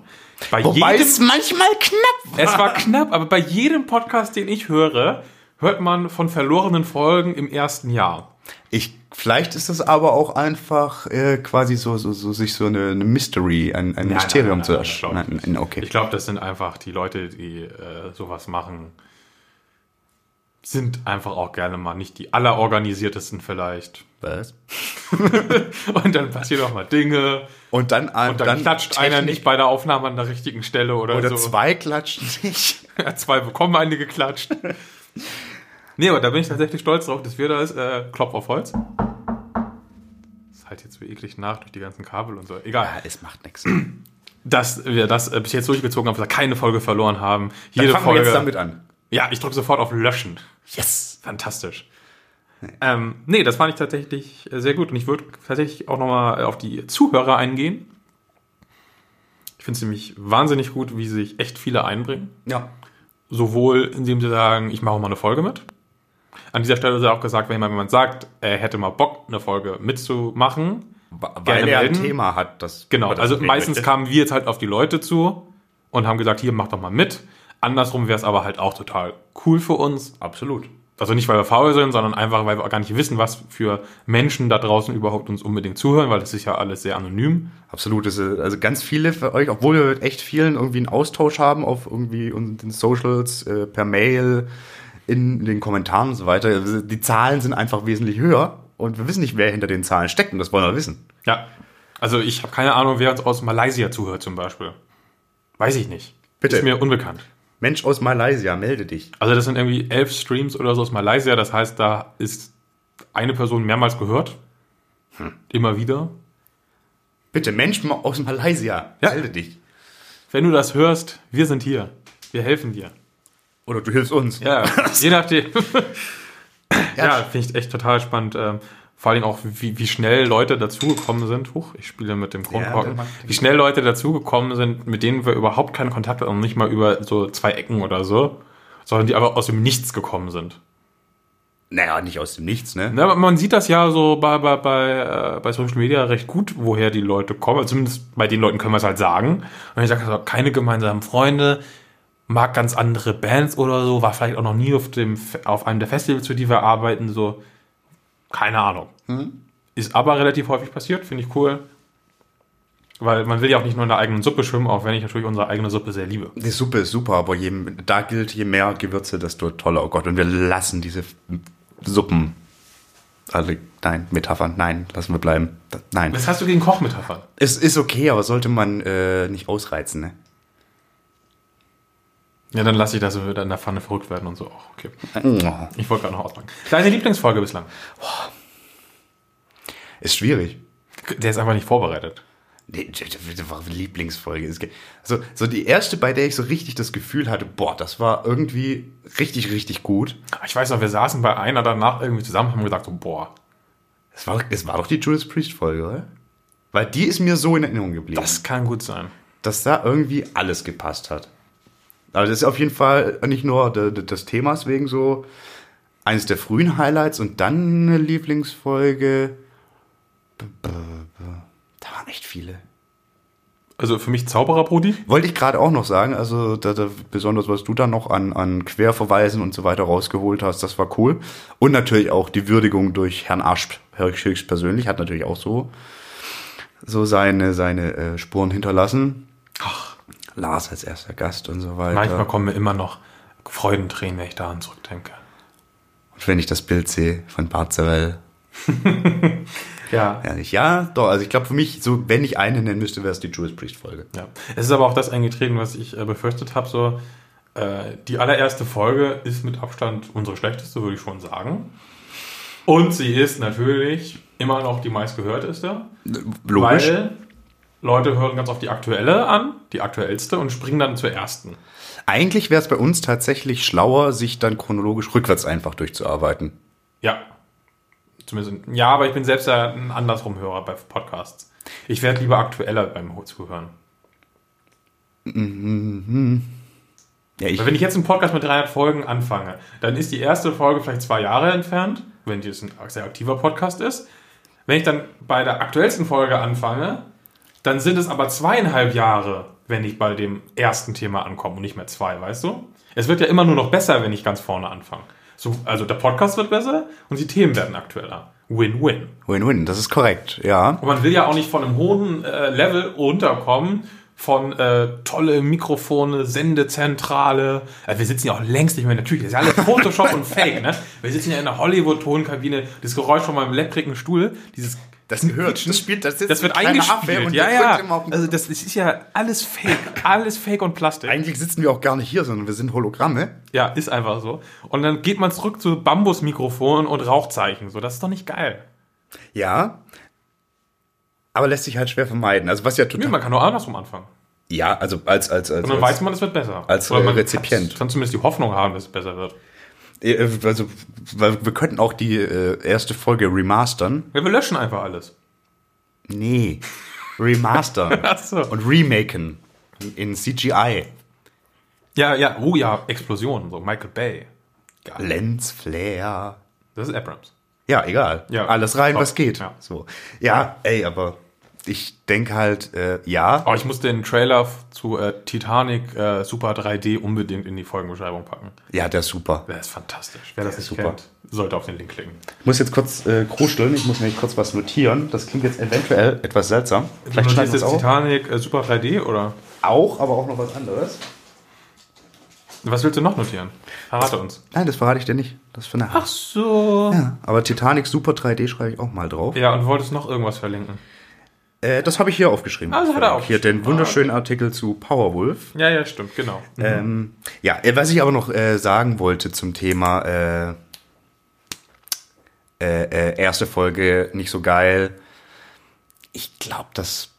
Bei Wobei jedem, es manchmal knapp war. es war knapp, aber bei jedem Podcast, den ich höre, hört man von verlorenen Folgen im ersten Jahr. Ich, vielleicht ist das aber auch einfach äh, quasi so, so, so sich so eine, eine Mystery, ein, ein Mysterium zu das glaub ich erscheinen. nicht. Okay. Ich glaube, das sind einfach die Leute, die äh, sowas machen, sind einfach auch gerne mal nicht die allerorganisiertesten vielleicht. Was? Und dann passieren auch mal Dinge. Und dann, äh, Und dann, klatscht einer nicht bei der Aufnahme an der richtigen Stelle oder, Oder so. zwei klatschen nicht. Ja, zwei bekommen eine geklatscht. nee, aber da bin ich tatsächlich stolz drauf, dass wir das, äh, Klopf auf Holz. Das halt jetzt so eklig nach durch die ganzen Kabel und so. Egal. Ja, es macht nichts. Dass wir das äh, bis jetzt durchgezogen haben, dass wir keine Folge verloren haben. Dann Jede fangen Folge. wir jetzt damit an. Ja, ich drücke sofort auf Löschen. Yes. Fantastisch. Ähm, nee, das fand ich tatsächlich äh, sehr gut. Und ich würde tatsächlich auch nochmal auf die Zuhörer eingehen. Ich finde es nämlich wahnsinnig gut, wie sich echt viele einbringen. Ja. Sowohl indem sie sagen, ich mache mal eine Folge mit. An dieser Stelle sei auch gesagt, wenn jemand sagt, er hätte mal Bock, eine Folge mitzumachen. Weil Gerne er ein melden. Thema hat, das. Genau, das also meistens möchte. kamen wir jetzt halt auf die Leute zu und haben gesagt, hier, mach doch mal mit. Andersrum wäre es aber halt auch total cool für uns. Absolut. Also nicht, weil wir faul sind, sondern einfach, weil wir gar nicht wissen, was für Menschen da draußen überhaupt uns unbedingt zuhören, weil das ist ja alles sehr anonym. Absolut. Ist, also ganz viele für euch, obwohl wir mit echt vielen irgendwie einen Austausch haben auf irgendwie den Socials, äh, per Mail, in den Kommentaren und so weiter. Die Zahlen sind einfach wesentlich höher und wir wissen nicht, wer hinter den Zahlen steckt und das wollen wir wissen. Ja, also ich habe keine Ahnung, wer uns aus Malaysia zuhört zum Beispiel. Weiß ich nicht. Bitte. Ist mir unbekannt. Mensch aus Malaysia, melde dich. Also das sind irgendwie elf Streams oder so aus Malaysia. Das heißt, da ist eine Person mehrmals gehört. Immer wieder. Bitte, Mensch aus Malaysia, Ja. melde dich. Wenn du das hörst, wir sind hier. Wir helfen dir. Oder du hilfst uns. Ja, je nachdem. Ja. ja, finde ich echt total spannend. Ähm, vor allem auch, wie, wie schnell Leute dazugekommen sind. Huch, ich spiele mit dem Kronkorken. macht- wie schnell Leute dazugekommen sind, mit denen wir überhaupt keinen Kontakt hatten und nicht mal über so zwei Ecken oder so, sondern die einfach aus dem Nichts gekommen sind. Naja, nicht aus dem Nichts, ne? Na, aber man sieht das ja so bei, bei, bei, äh, bei Social Media recht gut, woher die Leute kommen. Also zumindest bei den Leuten können wir es halt sagen. Und ich sage, also, keine gemeinsamen Freunde, mag ganz andere Bands oder so, war vielleicht auch noch nie auf dem auf einem der Festivals, für die wir arbeiten, so keine Ahnung. Ist aber relativ häufig passiert, finde ich cool. Weil man will ja auch nicht nur in der eigenen Suppe schwimmen, auch wenn ich natürlich unsere eigene Suppe sehr liebe. Die Suppe ist super, aber je, da gilt, je mehr Gewürze, desto toller. Oh Gott, und wir lassen diese Suppen. Also, nein, Metaphern, nein, lassen wir bleiben. Nein. Was hast du gegen Kochmetaphern? Es ist okay, aber sollte man äh, nicht ausreizen, ne? Ja, dann lasse ich das, wir in der Pfanne verrückt werden und so auch. Okay. Oh, Ich wollte gerade noch auspacken. Deine Lieblingsfolge bislang? ist schwierig. Der ist einfach nicht vorbereitet. Nee, das war Lieblingsfolge. Also, so die erste, bei der ich so richtig das Gefühl hatte, boah, das war irgendwie richtig, richtig gut. Ich weiß noch, wir saßen bei einer danach irgendwie zusammen und haben gesagt, so, boah, Es war, es war doch die Judas Priest-Folge, oder? Weil die ist mir so in Erinnerung geblieben. das kann gut sein. dass da irgendwie alles gepasst hat. Also das ist auf jeden Fall nicht nur de, de, des Themas wegen so eines der frühen Highlights und dann eine Lieblingsfolge. Da waren echt viele. Also für mich Zaubererbrudi. Wollte ich gerade auch noch sagen, also da, da, besonders was du da noch an, an Querverweisen und so weiter rausgeholt hast, das war cool. Und natürlich auch die Würdigung durch Herrn Asp höchstpersönlich, hat natürlich auch so, so seine, seine äh, Spuren hinterlassen. Ach, Lars als erster Gast und so weiter. manchmal kommen mir immer noch Freudentränen, wenn ich daran zurückdenke. Und wenn ich das Bild sehe von Bart Zarell. Ja. Ja, nicht, ja, doch, also ich glaube für mich, so, wenn ich eine nennen müsste, wäre es die Judas Priest Folge. ja. Es ist aber auch das eingetreten, was ich äh, befürchtet habe. So, äh, die allererste Folge ist mit Abstand unsere schlechteste, würde ich schon sagen. Und sie ist natürlich immer noch die meistgehörteste. Logisch. Weil Leute hören ganz oft die aktuelle an, die aktuellste, und springen dann zur ersten. Eigentlich wäre es bei uns tatsächlich schlauer, sich dann chronologisch rückwärts einfach durchzuarbeiten. Ja. Zumindest, ja, aber ich bin selbst ja ein Andersrumhörer bei Podcasts. Ich werde lieber aktueller beim Zuhören. Ja, ich, Weil wenn ich jetzt einen Podcast mit 300 Folgen anfange, dann ist die erste Folge vielleicht zwei Jahre entfernt, wenn das ein sehr aktiver Podcast ist. Wenn ich dann bei der aktuellsten Folge anfange, dann sind es aber zweieinhalb Jahre, wenn ich bei dem ersten Thema ankomme und nicht mehr zwei, weißt du? Es wird ja immer nur noch besser, wenn ich ganz vorne anfange. So, also der Podcast wird besser und die Themen werden aktueller. Win-win. Win-win, das ist korrekt, ja. Und man will ja auch nicht von einem hohen äh, Level runterkommen, von äh, tolle Mikrofone, Sendezentrale. Äh, wir sitzen ja auch längst nicht mehr, natürlich, das ist ja alles Photoshop und Fake, ne? Wir sitzen ja in einer Hollywood-Tonkabine, das Geräusch von meinem elektrischen Stuhl, dieses Das gehört, das spielt, das, das wird eingespielt. ja, ja. Also das, das ist ja alles Fake, alles Fake und Plastik. Eigentlich sitzen wir auch gar nicht hier, sondern wir sind Hologramme. Ja, ist einfach so. Und dann geht man zurück zu Bambusmikrofonen und Rauchzeichen. So, das ist doch nicht geil. Ja. Aber lässt sich halt schwer vermeiden. Also was ja Nee, total. man kann nur andersrum anfangen. Ja, also als, als, als, Und dann als weiß man, es wird besser. als, äh, man Rezipient. Kann, kann zumindest die Hoffnung haben, dass es besser wird. Äh, Also, weil wir könnten auch die äh, erste Folge remastern. Ja, wir löschen einfach alles. Nee. Remastern. So. Und remaken. In CGI. Ja, ja, oh ja, Explosionen, so Michael Bay. Geil. Lens, Flair. Das ist Abrams. Ja, egal. Ja. Alles rein, Top. was geht. Ja. So. Ja, ey, aber ich denke halt, äh, ja. Oh, ich muss den Trailer zu äh, Titanic äh, Super 3D unbedingt in die Folgenbeschreibung packen. Ja, der ist super. Der ist fantastisch. Wer das nicht super. kennt, sollte auf den Link klicken. Ich muss jetzt kurz äh, kruscheln. Ich muss nämlich kurz was notieren. Das klingt jetzt eventuell etwas seltsam. Vielleicht du notierst jetzt auch. Titanic äh, Super 3D oder Auch, aber auch noch was anderes. was willst du noch notieren? Verrate uns. Nein, das verrate ich dir nicht. Das ist für nachher. so. Ja, aber Titanic Super 3D schreibe ich auch mal drauf. Ja, und du wolltest noch irgendwas verlinken. Äh, das habe ich hier aufgeschrieben. Ah, das hat er Frank. Hier den wunderschönen Artikel zu Powerwolf. Ja, ja, stimmt, genau. Ähm, ja, äh, was ich aber noch äh, sagen wollte zum Thema äh, äh, äh, erste Folge nicht so geil. Ich glaube, das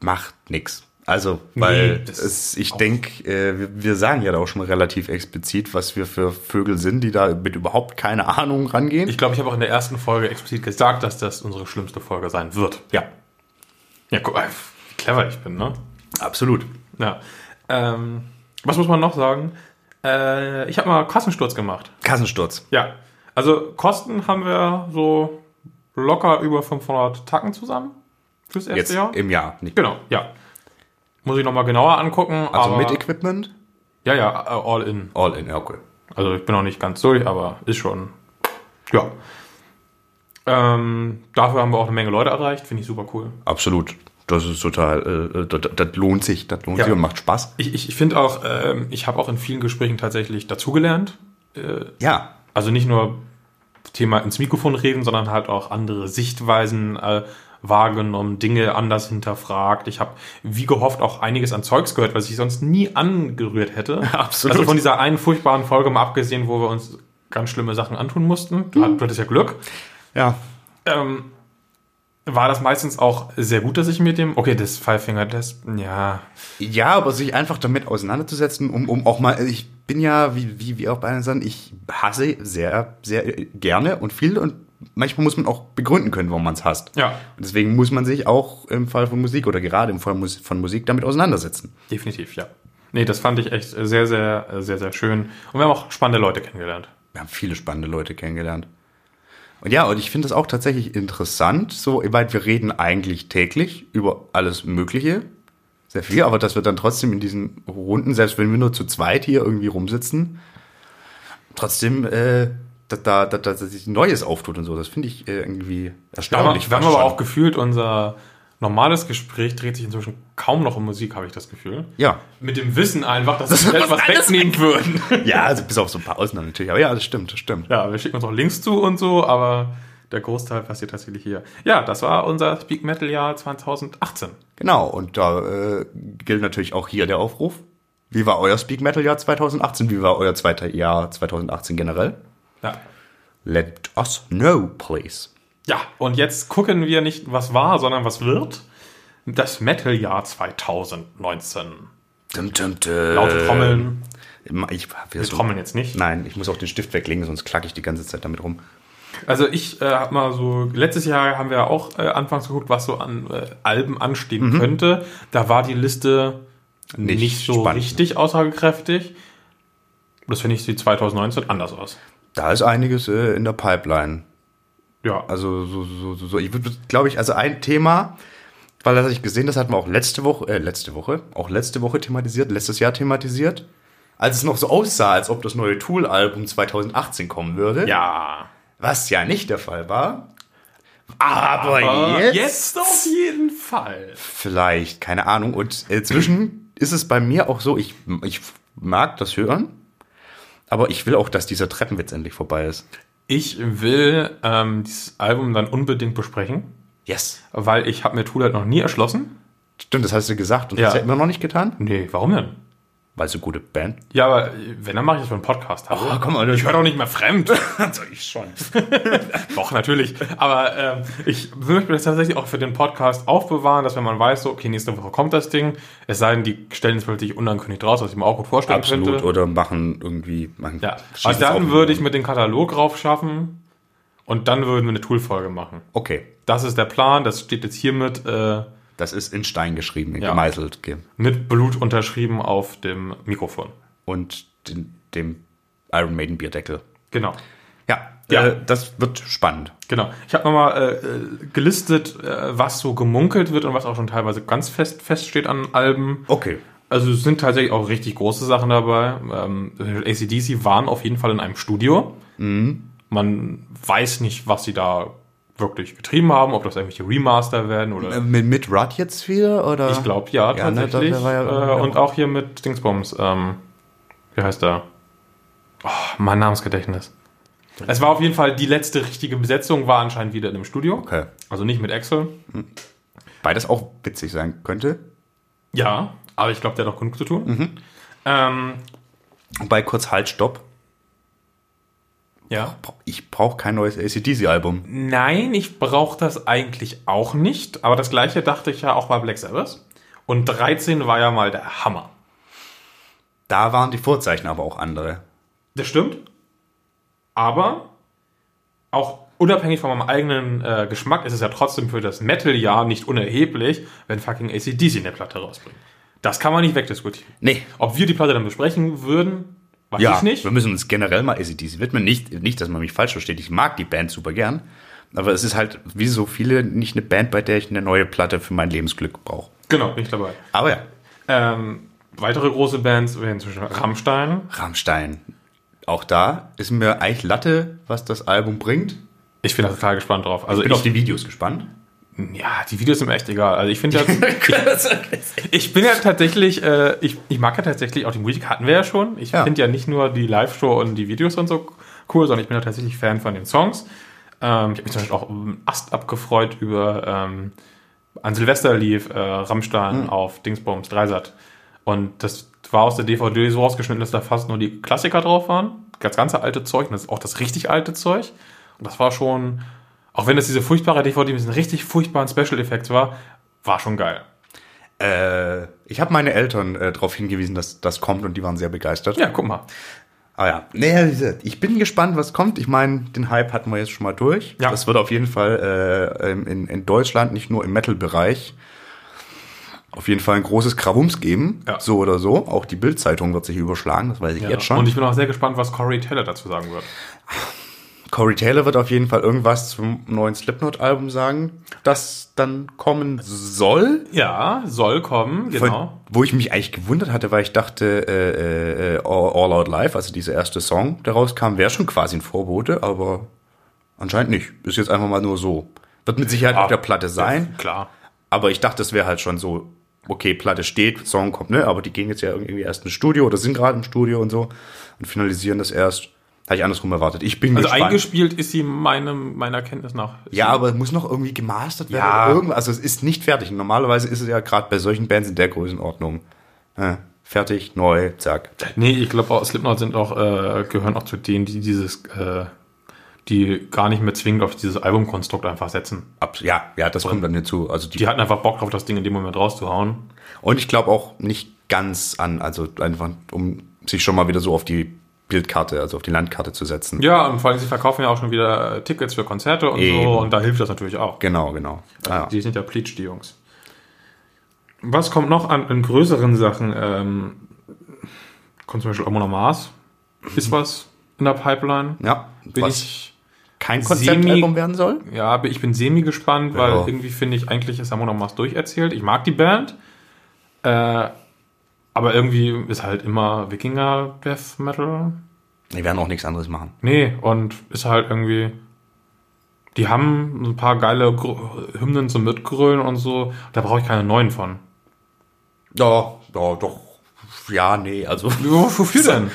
macht nix. Also, weil das es, ich auch- denke, äh, wir, wir sagen ja da auch schon relativ explizit, was wir für Vögel sind, die da mit überhaupt keine Ahnung rangehen. Ich glaube, ich habe auch in der ersten Folge explizit gesagt, dass das unsere schlimmste Folge sein wird. ja, Ja, guck mal, wie clever ich bin, ne? absolut. Ja. Ähm, was muss man noch sagen? Äh, ich habe mal Kassensturz gemacht. Kassensturz. Ja. Also Kosten haben wir so locker über 500 Tacken zusammen fürs erste Jetzt Jahr. im Jahr. Nicht. Genau, ja. Muss ich nochmal genauer angucken. Also mit Equipment? Ja, ja, äh, all in. All in, ja, okay. Also ich bin noch nicht ganz durch, aber ist schon. Ja. Ähm, dafür haben wir auch eine Menge Leute erreicht, finde ich super cool. Absolut. Das ist total, äh, das, das lohnt sich, das lohnt Ja. sich und macht Spaß. Ich, ich, ich finde auch, ähm, ich habe auch in vielen Gesprächen tatsächlich dazugelernt. Äh, Ja, also nicht nur Thema ins Mikrofon reden, sondern halt auch andere Sichtweisen äh, wahrgenommen, Dinge anders hinterfragt. Ich habe, wie gehofft, auch einiges an Zeugs gehört, was ich sonst nie angerührt hätte. Absolut. Also von dieser einen furchtbaren Folge mal abgesehen, wo wir uns ganz schlimme Sachen antun mussten. Du, du hattest ja Glück. ja. Ähm, war das meistens auch sehr gut, dass ich mit dem, okay, das Five-Finger-Test, ja, Ja, aber sich einfach damit auseinanderzusetzen, um, um auch mal, ich bin ja, wie, wie, wie auch bei anderen sagen, ich hasse sehr, sehr gerne und viel und manchmal muss man auch begründen können, warum man es hasst. Ja. Und deswegen muss man sich auch im Fall von Musik oder gerade im Fall von Musik damit auseinandersetzen. definitiv, ja. Nee, das fand ich echt sehr, sehr, sehr, sehr schön. Und wir haben auch spannende Leute kennengelernt. Wir haben viele spannende Leute kennengelernt. Und ja, und ich finde das auch tatsächlich interessant, so, weil wir reden eigentlich täglich über alles Mögliche, sehr viel, aber dass wir dann trotzdem in diesen Runden, selbst wenn wir nur zu zweit hier irgendwie rumsitzen, trotzdem, äh, da, da, da, da sich Neues auftut und so, das finde ich äh, irgendwie erstaunlich. wir haben aber auch gefühlt, unser normales Gespräch dreht sich inzwischen kaum noch um Musik, habe ich das Gefühl. ja. Mit dem Wissen einfach, dass wir wir etwas wegnehmen würden. ja, also bis auf so ein paar Ausnahmen natürlich, aber ja, das stimmt, das stimmt. Ja, wir schicken uns auch Links zu und so, aber der Großteil passiert tatsächlich hier. Ja, das war unser Speak Metal Jahr 2018. Genau, und da äh, gilt natürlich auch hier der Aufruf. Wie war euer Speak Metal Jahr 2018? Wie war euer zweiter Jahr 2018 generell? Ja. Let us know, please. Ja, und jetzt gucken wir nicht, was war, sondern was wird. Das Metal Jahr 2019. Dum, dum, dum. Laute Trommeln. Ich, wir Wir trommeln jetzt nicht. Nein, ich muss auch den Stift weglegen, sonst klacke ich die ganze Zeit damit rum. Also ich äh, habe mal so, letztes Jahr haben wir auch äh, anfangs geguckt, was so an äh, Alben anstehen könnte. Da war die Liste nicht, Nicht so spannend. richtig aussagekräftig. Das finde ich sieht 2019 anders aus. Da ist einiges äh, in der Pipeline. Ja, Also so, so, so, so. Ich würde, glaube ich, also ein Thema, weil das hatte ich gesehen, das hatten wir auch letzte Woche, äh, letzte Woche, auch letzte Woche thematisiert, letztes Jahr thematisiert. Als es noch so aussah, als ob das neue Tool-Album 2018 kommen würde. ja. Was ja nicht der Fall war. Aber, Aber jetzt, jetzt auf jeden Fall. vielleicht, keine Ahnung. Und inzwischen ist es bei mir auch so, ich, ich mag das hören, aber ich will auch, dass dieser Treppenwitz endlich vorbei ist. Ich will ähm, dieses Album dann unbedingt besprechen, Yes. weil ich habe mir Tool halt noch nie erschlossen. Stimmt, das hast du gesagt und Ja. das hätten wir noch nicht getan, Nee, warum denn? Weil so gute Band. Ja, aber wenn, dann mache ich das für einen Podcast. Hallo? Oh, komm mal, ich höre doch nicht mehr fremd. Also ich schon. Doch, natürlich. Aber ähm, ich möchte das tatsächlich auch für den Podcast aufbewahren, dass wenn man weiß, so, okay, nächste Woche kommt das Ding, es sei denn, die stellen es plötzlich unangekündigt raus, was ich mir auch gut vorstellen Absolut. könnte. Oder machen irgendwie. Machen, Ja, aber es dann würde ich mit dem Katalog raufschaffen und dann würden wir eine Tool-Folge machen. Okay. Das ist der Plan, das steht jetzt hiermit äh, Das ist in Stein geschrieben, Ja. gemeißelt. ge- mit Blut unterschrieben auf dem Mikrofon. Und den, dem Iron Maiden Bierdeckel. Genau. Ja, Ja. Äh, das wird spannend. Genau. Ich habe nochmal äh, gelistet, äh, was so gemunkelt wird und was auch schon teilweise ganz fest feststeht an Alben. Okay. Also es sind tatsächlich auch richtig große Sachen dabei. Ähm, ACDC waren auf jeden Fall in einem Studio. Man weiß nicht, was sie da wirklich getrieben haben, ob das irgendwelche Remaster werden oder... Äh, Mit, mit Rudd jetzt wieder? Oder? ich glaube ja, Ja, ne, tatsächlich. war ja- äh, und auch hier mit Dingsbums. Ähm, wie heißt der? Oh, mein Namensgedächtnis. Es war auf jeden Fall die letzte richtige Besetzung, war anscheinend wieder in einem Studio. Okay. Also nicht mit Excel. Beides auch witzig sein könnte. Ja, aber ich glaube, der hat auch genug zu tun. Mhm. Ähm, Bei kurz Halt, Stopp. Ja. Ich brauche kein neues ACDC-Album. Nein, ich brauche das eigentlich auch nicht. Aber das gleiche dachte ich ja auch bei Black Sabbath. Und 13 war ja mal der Hammer. Da waren die Vorzeichen aber auch andere. Das stimmt. Aber auch unabhängig von meinem eigenen äh, Geschmack ist es ja trotzdem für das Metal-Jahr nicht unerheblich, wenn fucking ACDC eine Platte rausbringt. Das kann man nicht wegdiskutieren. Nee. Ob wir die Platte dann besprechen würden, weiß Ja, ich nicht. wir müssen uns generell mal ACDC widmen. Nicht, nicht, dass man mich falsch versteht. Ich mag die Band super gern. Aber es ist halt, wie so viele, nicht eine Band, bei der ich eine neue Platte für mein Lebensglück brauche. Genau, bin ich dabei. Aber ja. Ähm, weitere große Bands wären zwischen Rammstein. Rammstein. Auch da ist mir eigentlich Latte, was das Album bringt. Ich bin da total gespannt drauf. Also Ich bin auf die Videos gespannt. Ja, die Videos sind mir echt egal. Also ich finde ja, ich, ich bin ja tatsächlich, äh, ich, ich mag ja tatsächlich auch die Musik, hatten wir ja schon. Ich Ja. finde ja nicht nur die Live-Show und die Videos und so cool, sondern ich bin ja tatsächlich Fan von den Songs. Ähm, ich habe mich zum Beispiel auch um Ast abgefreut über ähm, an Silvester lief äh, Rammstein auf Dingsbums Dreisat. Und das war aus der DVD so ausgeschnitten, dass da fast nur die Klassiker drauf waren. Das ganze alte Zeug, und das ist auch das richtig alte Zeug. Und das war schon, auch wenn es diese furchtbare DVD mit diesen richtig furchtbaren Special Effects war, war schon geil. Äh, ich habe meine Eltern äh, darauf hingewiesen, dass das kommt und die waren sehr begeistert. Ja, guck mal. Ah ja. Gesagt, ich bin gespannt, was kommt. Ich meine, den Hype hatten wir jetzt schon mal durch. Ja. Das wird auf jeden Fall äh, in, in Deutschland, nicht nur im Metal-Bereich, auf jeden Fall ein großes Krawums geben. Ja. So oder so. Auch die Bild-Zeitung wird sich überschlagen, das weiß ich Ja. jetzt schon. Und ich bin auch sehr gespannt, was Corey Taylor dazu sagen wird. Corey Taylor wird auf jeden Fall irgendwas zum neuen Slipknot-Album sagen, das dann kommen soll. Ja, soll kommen, Von, genau. wo ich mich eigentlich gewundert hatte, weil ich dachte, äh, äh, All, Out Live, also dieser erste Song, der rauskam, wäre schon quasi ein Vorbote, aber anscheinend nicht. Ist jetzt einfach mal nur so. Wird mit Sicherheit auf der Platte sein, Klar. aber ich dachte, es wäre halt schon so, okay, Platte steht, Song kommt, ne? Aber die gehen jetzt ja irgendwie erst ins Studio oder sind gerade im Studio und so und finalisieren das erst. Habe ich andersrum erwartet. Ich bin Also gespannt. eingespielt ist sie meinem, meiner Kenntnis nach. Ja, aber es muss noch irgendwie gemastert werden. Ja. Irgendwas. Also es ist nicht fertig. Normalerweise ist es ja gerade bei solchen Bands in der Größenordnung. Äh, fertig, neu, zack. Nee, ich glaube auch Slipknot sind auch, äh, gehören auch zu denen, die dieses, äh, die gar nicht mehr zwingend auf dieses Albumkonstrukt einfach setzen. Ab, ja, ja, das kommt dann hinzu. Also die, Die hatten einfach Bock drauf, das Ding in dem Moment rauszuhauen. und ich glaube auch nicht ganz an, also einfach um sich schon mal wieder so auf die Bildkarte, also auf die Landkarte zu setzen. Ja, und vor allem, sie verkaufen ja auch schon wieder äh, Tickets für Konzerte und Eben. so, und da hilft das natürlich auch. Genau, genau. Ah, ja. Die sind ja Pleatsch, die Jungs. Was kommt noch an, an größeren Sachen? Ähm, kommt zum Beispiel Amon Mars. Ist was in der Pipeline? ja, Bin was ich, kein Konzeptalbum werden soll. ja, ich bin semi gespannt, weil Ja. irgendwie finde ich, eigentlich ist Amon Mars durcherzählt. Ich mag die Band. Äh, aber irgendwie ist halt immer Wikinger Death Metal. Die werden auch nichts anderes machen. Nee, und ist halt irgendwie. Die haben ein paar geile Gr- Hymnen zum Mitgrölen und so. Da brauche ich keine neuen von. Ja, ja, doch. Ja, nee, also Wofür denn?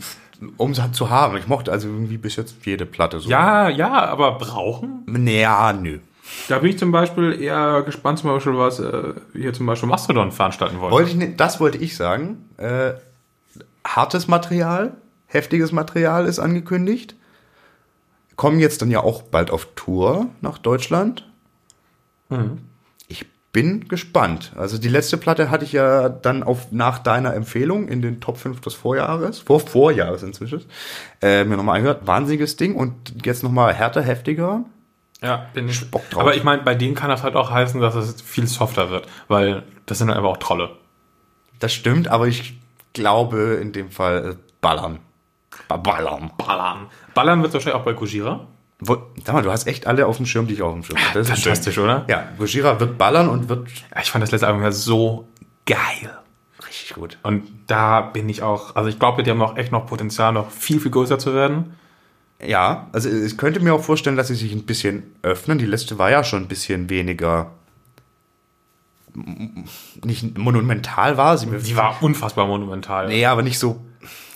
um es halt zu haben. Ich mochte also irgendwie bis jetzt jede Platte so. Ja, ja, aber brauchen? Naja, nö. Da bin ich zum Beispiel eher gespannt, zum Beispiel, was äh, hier zum Beispiel Mastodon veranstalten wollen. Wollte ich das wollte ich sagen. Äh, hartes Material, heftiges Material ist angekündigt. Kommen jetzt dann ja auch bald auf Tour nach Deutschland. Ich bin gespannt. Also die letzte Platte hatte ich ja dann auf, nach deiner Empfehlung in den Top 5 des Vorjahres, vor Vorjahres inzwischen, äh, mir nochmal angehört. Wahnsinniges Ding und jetzt nochmal härter, heftiger. Ja, bin ich Bock drauf. Aber ich meine, bei denen kann das halt auch heißen, dass es viel softer wird, weil das sind halt einfach auch Trolle. Das stimmt, aber ich glaube in dem Fall äh, ballern. Ba- Ballern. Ballern. Ballern wird wahrscheinlich auch bei Gojira. Wo, sag mal, du hast echt alle auf dem Schirm, die ich auf dem Schirm ist Fantastisch, schön. oder? Ja, Gojira wird ballern und wird Ja, ich fand das letzte Album ja so geil. richtig gut. Und da bin ich auch, also ich glaube, die haben auch echt noch Potenzial, noch viel, viel größer zu werden. Ja, also ich könnte mir auch vorstellen, dass sie sich ein bisschen öffnen. Die letzte war ja schon ein bisschen weniger nicht monumental war sie. Die war unfassbar monumental. Nee, aber nicht so,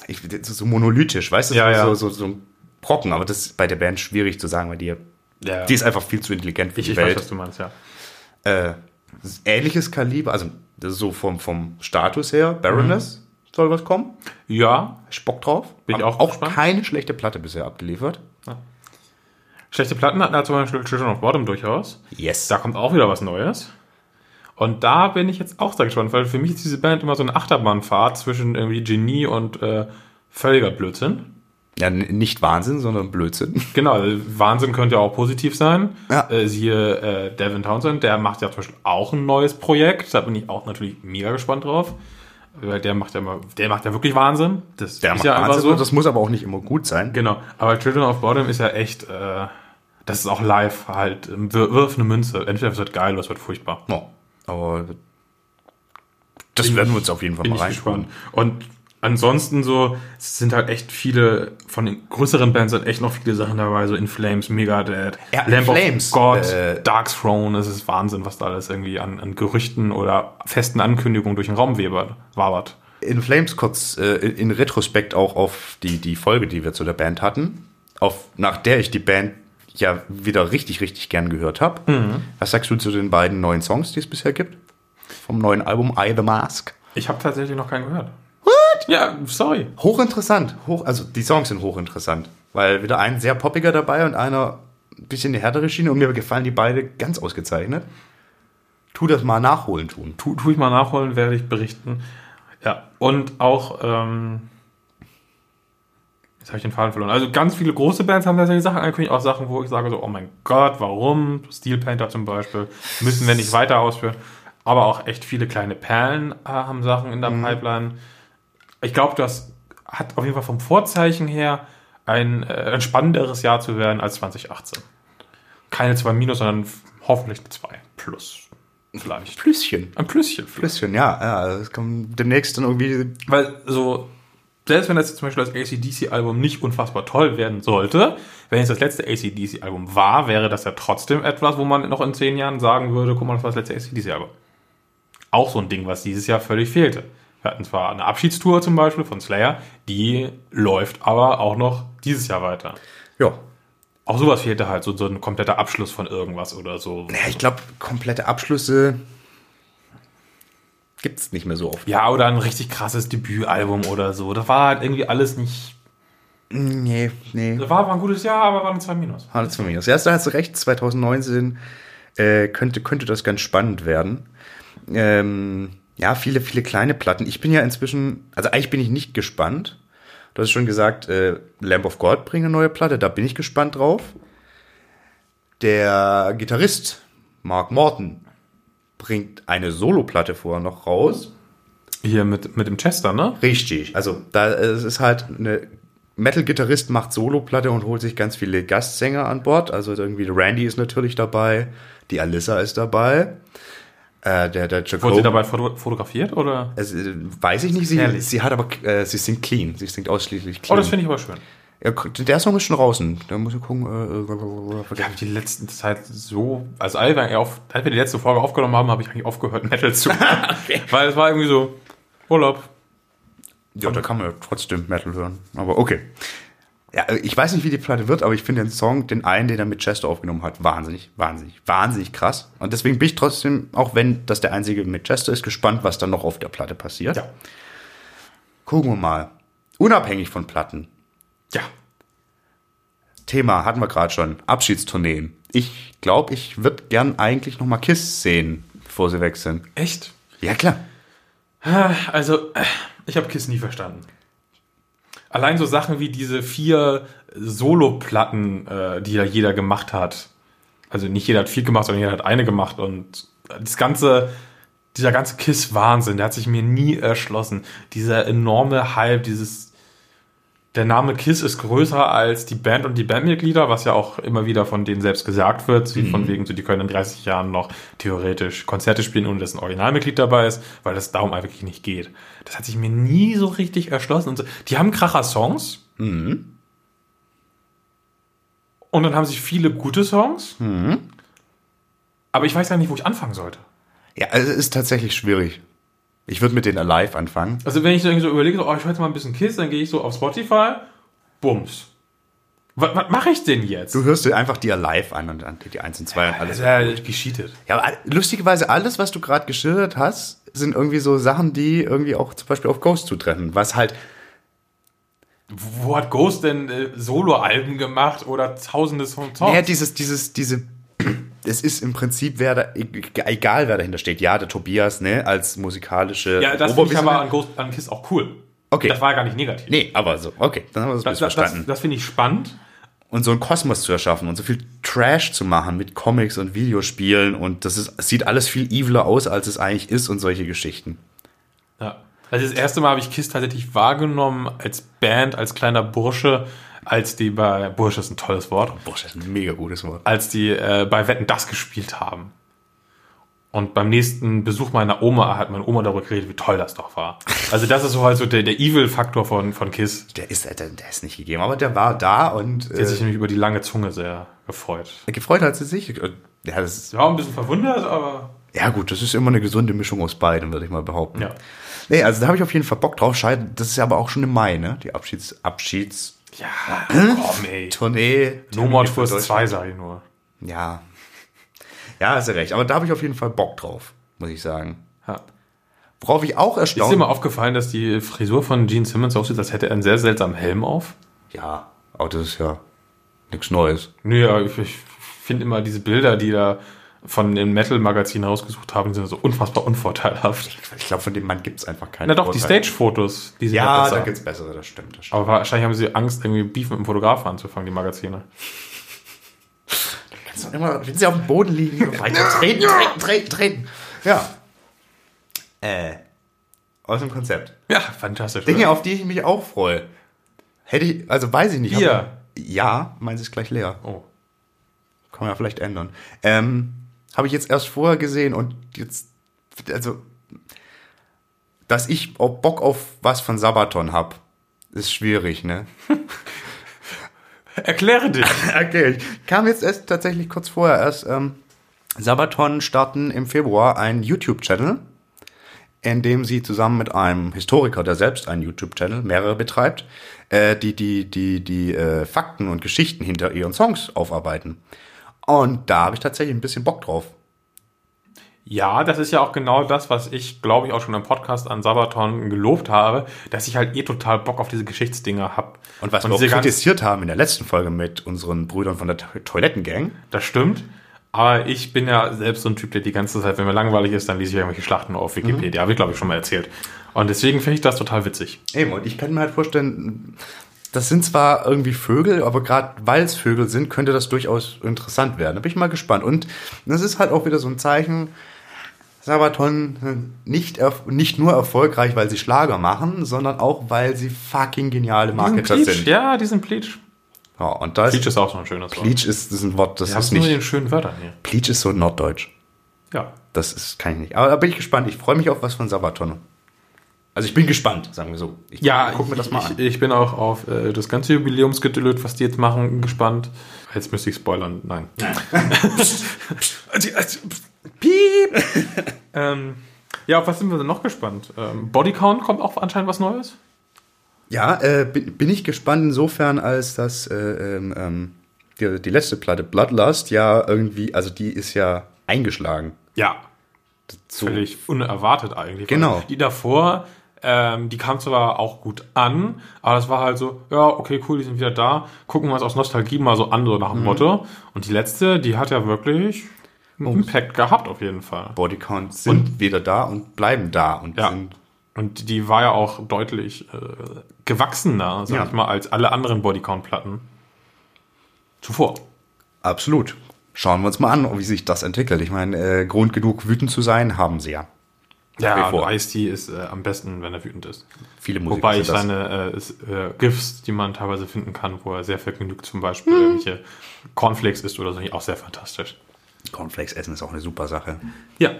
ich, so monolithisch, weißt du? Ja, so, ja. So, so, so ein Brocken, aber das ist bei der Band schwierig zu sagen, weil die, Ja. die ist einfach viel zu intelligent für ich, die ich weiß, Welt. was du meinst, ja. äh, ähnliches Kaliber, also das ist so vom, vom Status her, Baroness soll was kommen. Ja, Bock drauf. Bin ich auch auch gespannt. keine schlechte Platte bisher abgeliefert. schlechte Platten hatten da zum Beispiel Children of Bottom durchaus. Yes. Da kommt auch wieder was Neues. Und da bin ich jetzt auch sehr gespannt, weil für mich ist diese Band immer so eine Achterbahnfahrt zwischen irgendwie Genie und äh, völliger Blödsinn. Ja, nicht Wahnsinn, sondern Blödsinn. Genau, also Wahnsinn könnte ja auch positiv sein. Ja. Äh, siehe äh, Devin Townsend, der macht ja zum Beispiel auch ein neues Projekt. Da bin ich auch natürlich mega gespannt drauf. Der macht ja immer, der macht ja wirklich Wahnsinn. Das Der ist macht ja Wahnsinn, so. das muss aber auch nicht immer gut sein. Genau, aber Children of Bottom ist ja echt, äh, das ist auch live halt, ähm, wir- wirf eine Münze. Entweder es wird geil oder es wird furchtbar. Ja, aber Das werden wir uns auf jeden Fall mal reinschauen. Und ansonsten so, es sind halt echt viele, von den größeren Bands sind echt noch viele Sachen dabei, so In Flames, Megadeth, Ja, Lamb Flames, of God, äh, Dark Throne, es ist Wahnsinn, was da alles irgendwie an, an Gerüchten oder festen Ankündigungen durch den Raum wabert. wabert. In Flames kurz äh, in Retrospekt auch auf die, die Folge, die wir zu der Band hatten, auf, nach der ich die Band ja wieder richtig, richtig gern gehört habe. Mhm. Was sagst du zu den beiden neuen Songs, die es bisher gibt? Vom neuen Album I The Mask? Ich habe tatsächlich noch keinen gehört. What? Ja, sorry. Hochinteressant. Hoch, also die Songs sind hochinteressant. Weil wieder ein sehr poppiger dabei und einer ein bisschen die härtere Schiene und mir gefallen die beide ganz ausgezeichnet. Tu das mal nachholen tun. Tu, tu ich mal nachholen, werde ich berichten. Ja, und auch, ähm, jetzt habe ich den Faden verloren. Also ganz viele große Bands haben tatsächlich Sachen angekündigt, auch Sachen, wo ich sage so, oh mein Gott, warum? Steel Panther zum Beispiel, müssen wir nicht weiter ausführen. Aber auch echt viele kleine Perlen äh, haben Sachen in der Pipeline. Ich glaube, das hat auf jeden Fall vom Vorzeichen her ein, äh, ein spannenderes Jahr zu werden als 2018. Keine zwei Minus, sondern hoffentlich eine zwei plus. Vielleicht. Plüsschen. Ein Plüsschen. Plüsschen, ja. ja es kommt demnächst dann irgendwie Weil so, selbst wenn das jetzt zum Beispiel das ACDC-Album nicht unfassbar toll werden sollte, wenn es das letzte ACDC-Album war, wäre das ja trotzdem etwas, wo man noch in zehn Jahren sagen würde, guck mal, das war das letzte ACDC-Album. Auch so ein Ding, was dieses Jahr völlig fehlte. Wir hatten zwar eine Abschiedstour zum Beispiel von Slayer, die läuft aber auch noch dieses Jahr weiter. Ja. Auch sowas fehlte halt, so, so ein kompletter Abschluss von irgendwas oder so. Ja, ich glaube, komplette Abschlüsse gibt's nicht mehr so oft. Ja, oder ein richtig krasses Debütalbum oder so. Das war halt irgendwie alles nicht. Nee, nee. Das war, war ein gutes Jahr, aber war ein 2 Minus. Alles von mir. Das erste hast du recht, 2019 äh, könnte, könnte das ganz spannend werden. Ähm, ja, viele, viele kleine Platten. Ich bin ja inzwischen, also eigentlich bin ich nicht gespannt. Du hast schon gesagt, äh, Lamb of God bringt eine neue Platte, da bin ich gespannt drauf. Der Gitarrist Mark Morton bringt eine Soloplatte vorher noch raus. Hier mit, mit dem Chester, ne? Richtig. Also da es ist halt eine Metal-Gitarrist macht Soloplatte und holt sich ganz viele Gastsänger an Bord. Also irgendwie Randy ist natürlich dabei, die Alyssa ist dabei, äh, der der Wurde Jacob. sie dabei foto fotografiert oder? äh, weiß ich nicht. Sie, sie hat aber äh, sie singt clean. Sie singt ausschließlich Oh, clean. das finde ich aber schön. ja, der Song ist schon draußen. Da muss ich gucken. Äh, Ich habe die letzten Zeit so, also als wir, auf, als wir die letzte Folge aufgenommen haben, habe ich eigentlich aufgehört, Metal zu hören. Weil es war irgendwie so, Urlaub. Ja, da kann man ja trotzdem Metal hören. Aber okay. Ja, äh, ich weiß nicht, wie die Platte wird, aber ich finde den Song, den einen, den er mit Chester aufgenommen hat, wahnsinnig, wahnsinnig, wahnsinnig krass. Und deswegen bin ich trotzdem, auch wenn das der einzige mit Chester ist, gespannt, was dann noch auf der Platte passiert. Ja. Gucken wir mal. Unabhängig von Platten. Ja. Thema hatten wir gerade schon. Abschiedstourneen. Ich glaube, ich würde gern eigentlich noch mal Kiss sehen, bevor sie weg sind. Echt? Ja, klar. Also, äh, ich habe Kiss nie verstanden. Allein so Sachen wie diese vier Solo-Platten, äh, die ja jeder gemacht hat. Also nicht jeder hat viel gemacht, sondern jeder hat eine gemacht. Und das ganze, dieser ganze Kiss-Wahnsinn, der hat sich mir nie erschlossen. Dieser enorme Hype, dieses der Name Kiss ist größer als die Band und die Bandmitglieder, was ja auch immer wieder von denen selbst gesagt wird, wie von wegen so, die können in 30 Jahren noch theoretisch Konzerte spielen, ohne dass ein Originalmitglied dabei ist, weil das darum einfach wirklich nicht geht. Das hat sich mir nie so richtig erschlossen. Und so. Die haben Kracher-Songs. Und dann haben sie viele gute Songs. Aber ich weiß gar nicht, wo ich anfangen sollte. Ja, also es ist tatsächlich schwierig. Ich würde mit den Alive anfangen. Also wenn ich so irgendwie so überlege, so, oh, ich höre jetzt mal ein bisschen Kiss, dann gehe ich so auf Spotify, bums. Was, was mache ich denn jetzt? Du hörst dir einfach die Alive an und dann die 1 und 2 und Das alles. ist ja gescheatet. Ja, aber lustigerweise alles, was du gerade geschildert hast, sind irgendwie so Sachen, die irgendwie auch zum Beispiel auf Ghost zutreffen. Was halt, Wo hat Ghost denn äh, Soloalben gemacht oder tausende von Songs? naja, dieses, dieses, diese, es ist im Prinzip, wer da, e- egal wer dahinter steht. Ja, der Tobias, ne, als musikalische ja, das finde ich aber an, Ghost, an Kiss auch cool. Okay. Das war ja gar nicht negativ. Nee, aber so, okay, dann haben wir das, das, das, das, verstanden. das finde ich spannend. und so einen Kosmos zu erschaffen und so viel Trash zu machen mit Comics und Videospielen und das ist, sieht alles viel eviler aus, als es eigentlich ist und solche Geschichten. Ja. Also das erste Mal habe ich Kiss tatsächlich wahrgenommen als Band, als kleiner Bursche, als die bei Bursche ist ein tolles Wort, das ist ein mega gutes Wort. als die äh, bei Wetten das gespielt haben. Und beim nächsten Besuch meiner Oma hat meine Oma darüber geredet, wie toll das doch war. Also das ist so halt so der, der Evil-Faktor von, von Kiss. Der ist, der, der ist nicht gegeben, aber der war da und Der hat sich nämlich über die lange Zunge sehr gefreut. äh, gefreut hat sie sich. Ja, das ist, war ein bisschen verwundert, aber ja gut, das ist immer eine gesunde Mischung aus beidem, würde ich mal behaupten. ja. Nee, also da habe ich auf jeden Fall Bock drauf. Scheiße, das ist ja aber auch schon im Mai, ne? Die Abschieds, Abschieds Ja, komm ey. Tournee. No More für Tours Deutschland. 2, sag ich nur. Ja. Ja, hast du recht. Aber da habe ich auf jeden Fall Bock drauf, muss ich sagen. Ja. Worauf ich auch Ist dir erstaunt. mal aufgefallen, dass die Frisur von Gene Simmons aussieht, als hätte er einen sehr seltsamen Helm auf? Ja, aber das ist ja nichts Neues. Nö, ja, ich, ich finde immer diese Bilder, die da von den Metal-Magazinen rausgesucht haben, die sind so unfassbar unvorteilhaft. Ich glaube, von dem Mann gibt es einfach keine. Na doch, die Vorteile. Stage-Fotos, die sind Ja, besser. da gibt's bessere, das stimmt. Das stimmt. Aber wahrscheinlich haben sie Angst, irgendwie Beef mit dem Fotografen anzufangen, die Magazine. Kannst doch immer, wenn sie auf dem Boden liegen, weiter treten, treten, treten, treten. Ja. Äh. Aus dem Konzept. Ja, fantastisch. Dinge, oder? auf die ich mich auch freue. Hätte ich, also weiß ich nicht. Bier. aber- Ja, meins ist gleich leer. Oh. Kann man ja vielleicht ändern. Ähm, habe ich jetzt erst vorher gesehen und jetzt, also, dass ich auch Bock auf was von Sabaton hab, ist schwierig, ne? Erkläre dich. Okay, ich kam jetzt erst tatsächlich kurz vorher erst. Ähm, Sabaton starten im Februar einen YouTube-Channel, in dem sie zusammen mit einem Historiker, der selbst einen YouTube-Channel, mehrere betreibt, äh, die die die die äh, Fakten und Geschichten hinter ihren Songs aufarbeiten. Und da habe ich tatsächlich ein bisschen Bock drauf. Ja, das ist ja auch genau das, was ich, glaube ich, auch schon im Podcast an Sabaton gelobt habe, dass ich halt eh total Bock auf diese Geschichtsdinger hab. Und was wir auch kritisiert haben in der letzten Folge mit unseren Brüdern von der To- Toilettengang, Das stimmt. Aber ich bin ja selbst so ein Typ, der die ganze Zeit, wenn mir langweilig ist, dann lese ich irgendwelche Schlachten auf Wikipedia. Habe ich, glaube ich, schon mal erzählt. Und deswegen finde ich das total witzig. Eben, und ich kann mir halt vorstellen, das sind zwar irgendwie Vögel, aber gerade weil es Vögel sind, könnte das durchaus interessant werden. Da bin ich mal gespannt. Und das ist halt auch wieder so ein Zeichen, Sabaton nicht, nicht nur erfolgreich, weil sie Schlager machen, sondern auch, weil sie fucking geniale Marketer Pleatsch, sind. Ja, die sind Pleatsch. Ja, und da Pleatsch ist, ist auch so ein schönes Wort. Pleach ist, das ist ein Wort, das Wir ist es nur in nicht, den schönen Wörtern hier. Pleach ist so norddeutsch. Ja. Das ist, kann ich nicht. Aber da bin ich gespannt. Ich freue mich auf was von Sabaton. Also ich bin gespannt, sagen wir so. Ich Ja, guck mir das mal ich, an. Ich bin auch auf äh, das ganze Jubiläumsgedüllet, was die jetzt machen, gespannt. Jetzt müsste ich spoilern. Nein. Piep! ähm, ja, auf was sind wir denn noch gespannt? Ähm, Bodycount kommt auch anscheinend was Neues? Ja, äh, bin, bin ich gespannt insofern, als dass äh, ähm, ähm, die, die letzte Platte, Bloodlust, ja irgendwie, also die ist ja eingeschlagen. Ja. So. Völlig unerwartet eigentlich. Genau. Die davor, ähm, die kam zwar auch gut an, aber das war halt so, ja, okay, cool, die sind wieder da. Gucken wir uns aus Nostalgie mal so an, so nach dem Mhm. Motto. Und die letzte, die hat ja wirklich einen Oh. Impact gehabt auf jeden Fall. Bodycount sind wieder da und bleiben da und Ja. sind Und die war ja auch deutlich äh, gewachsener, sag Ja. ich mal, als alle anderen Bodycount-Platten zuvor. absolut. Schauen wir uns mal an, wie sich das entwickelt. Ich meine, äh, Grund genug wütend zu sein, haben sie ja. Ja, und Ice-T ist äh, am besten, wenn er wütend ist. Viele Musiker Wobei ich seine äh, s- äh, GIFs, die man teilweise finden kann, wo er sehr vergnügt zum. Beispiel irgendwelche Cornflakes isst oder so, auch sehr fantastisch. Cornflakes essen ist auch eine super Sache. Ja.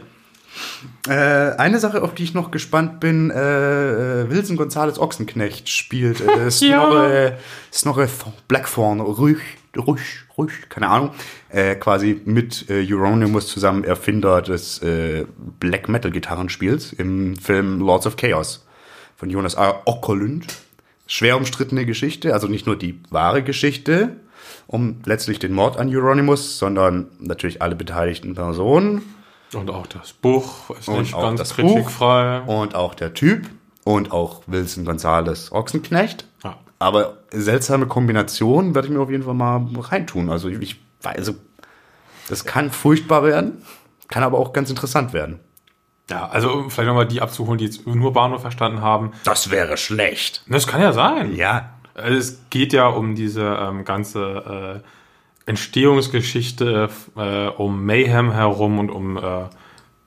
Äh, eine Sache, auf die ich noch gespannt bin, äh, äh, Wilson Gonzales Ochsenknecht spielt äh, Snorre, Snorre Th- Blackthorn, Rüch, Rüch, Rüch, keine Ahnung, äh, quasi mit äh, Euronymous zusammen Erfinder des äh, Black Metal Gitarrenspiels im Film Lords of Chaos von Jonas A. Ockerlund. Schwer umstrittene Geschichte, also nicht nur die wahre Geschichte um letztlich den Mord an Euronymous, sondern natürlich alle beteiligten Personen Und auch das Buch ist Und nicht auch ganz kritikfrei. und auch der Typ und auch Wilson Gonzales Ochsenknecht. Aber seltsame Kombination werde ich mir auf jeden Fall mal reintun. Also ich weiß, also das kann furchtbar werden, kann aber auch ganz interessant werden. Ja, also um vielleicht nochmal die abzuholen, die jetzt nur Bahnhof verstanden haben. Das wäre schlecht. Das kann ja sein. Ja. Also Es geht ja um diese ähm, ganze äh, Entstehungsgeschichte äh, um Mayhem herum und um äh,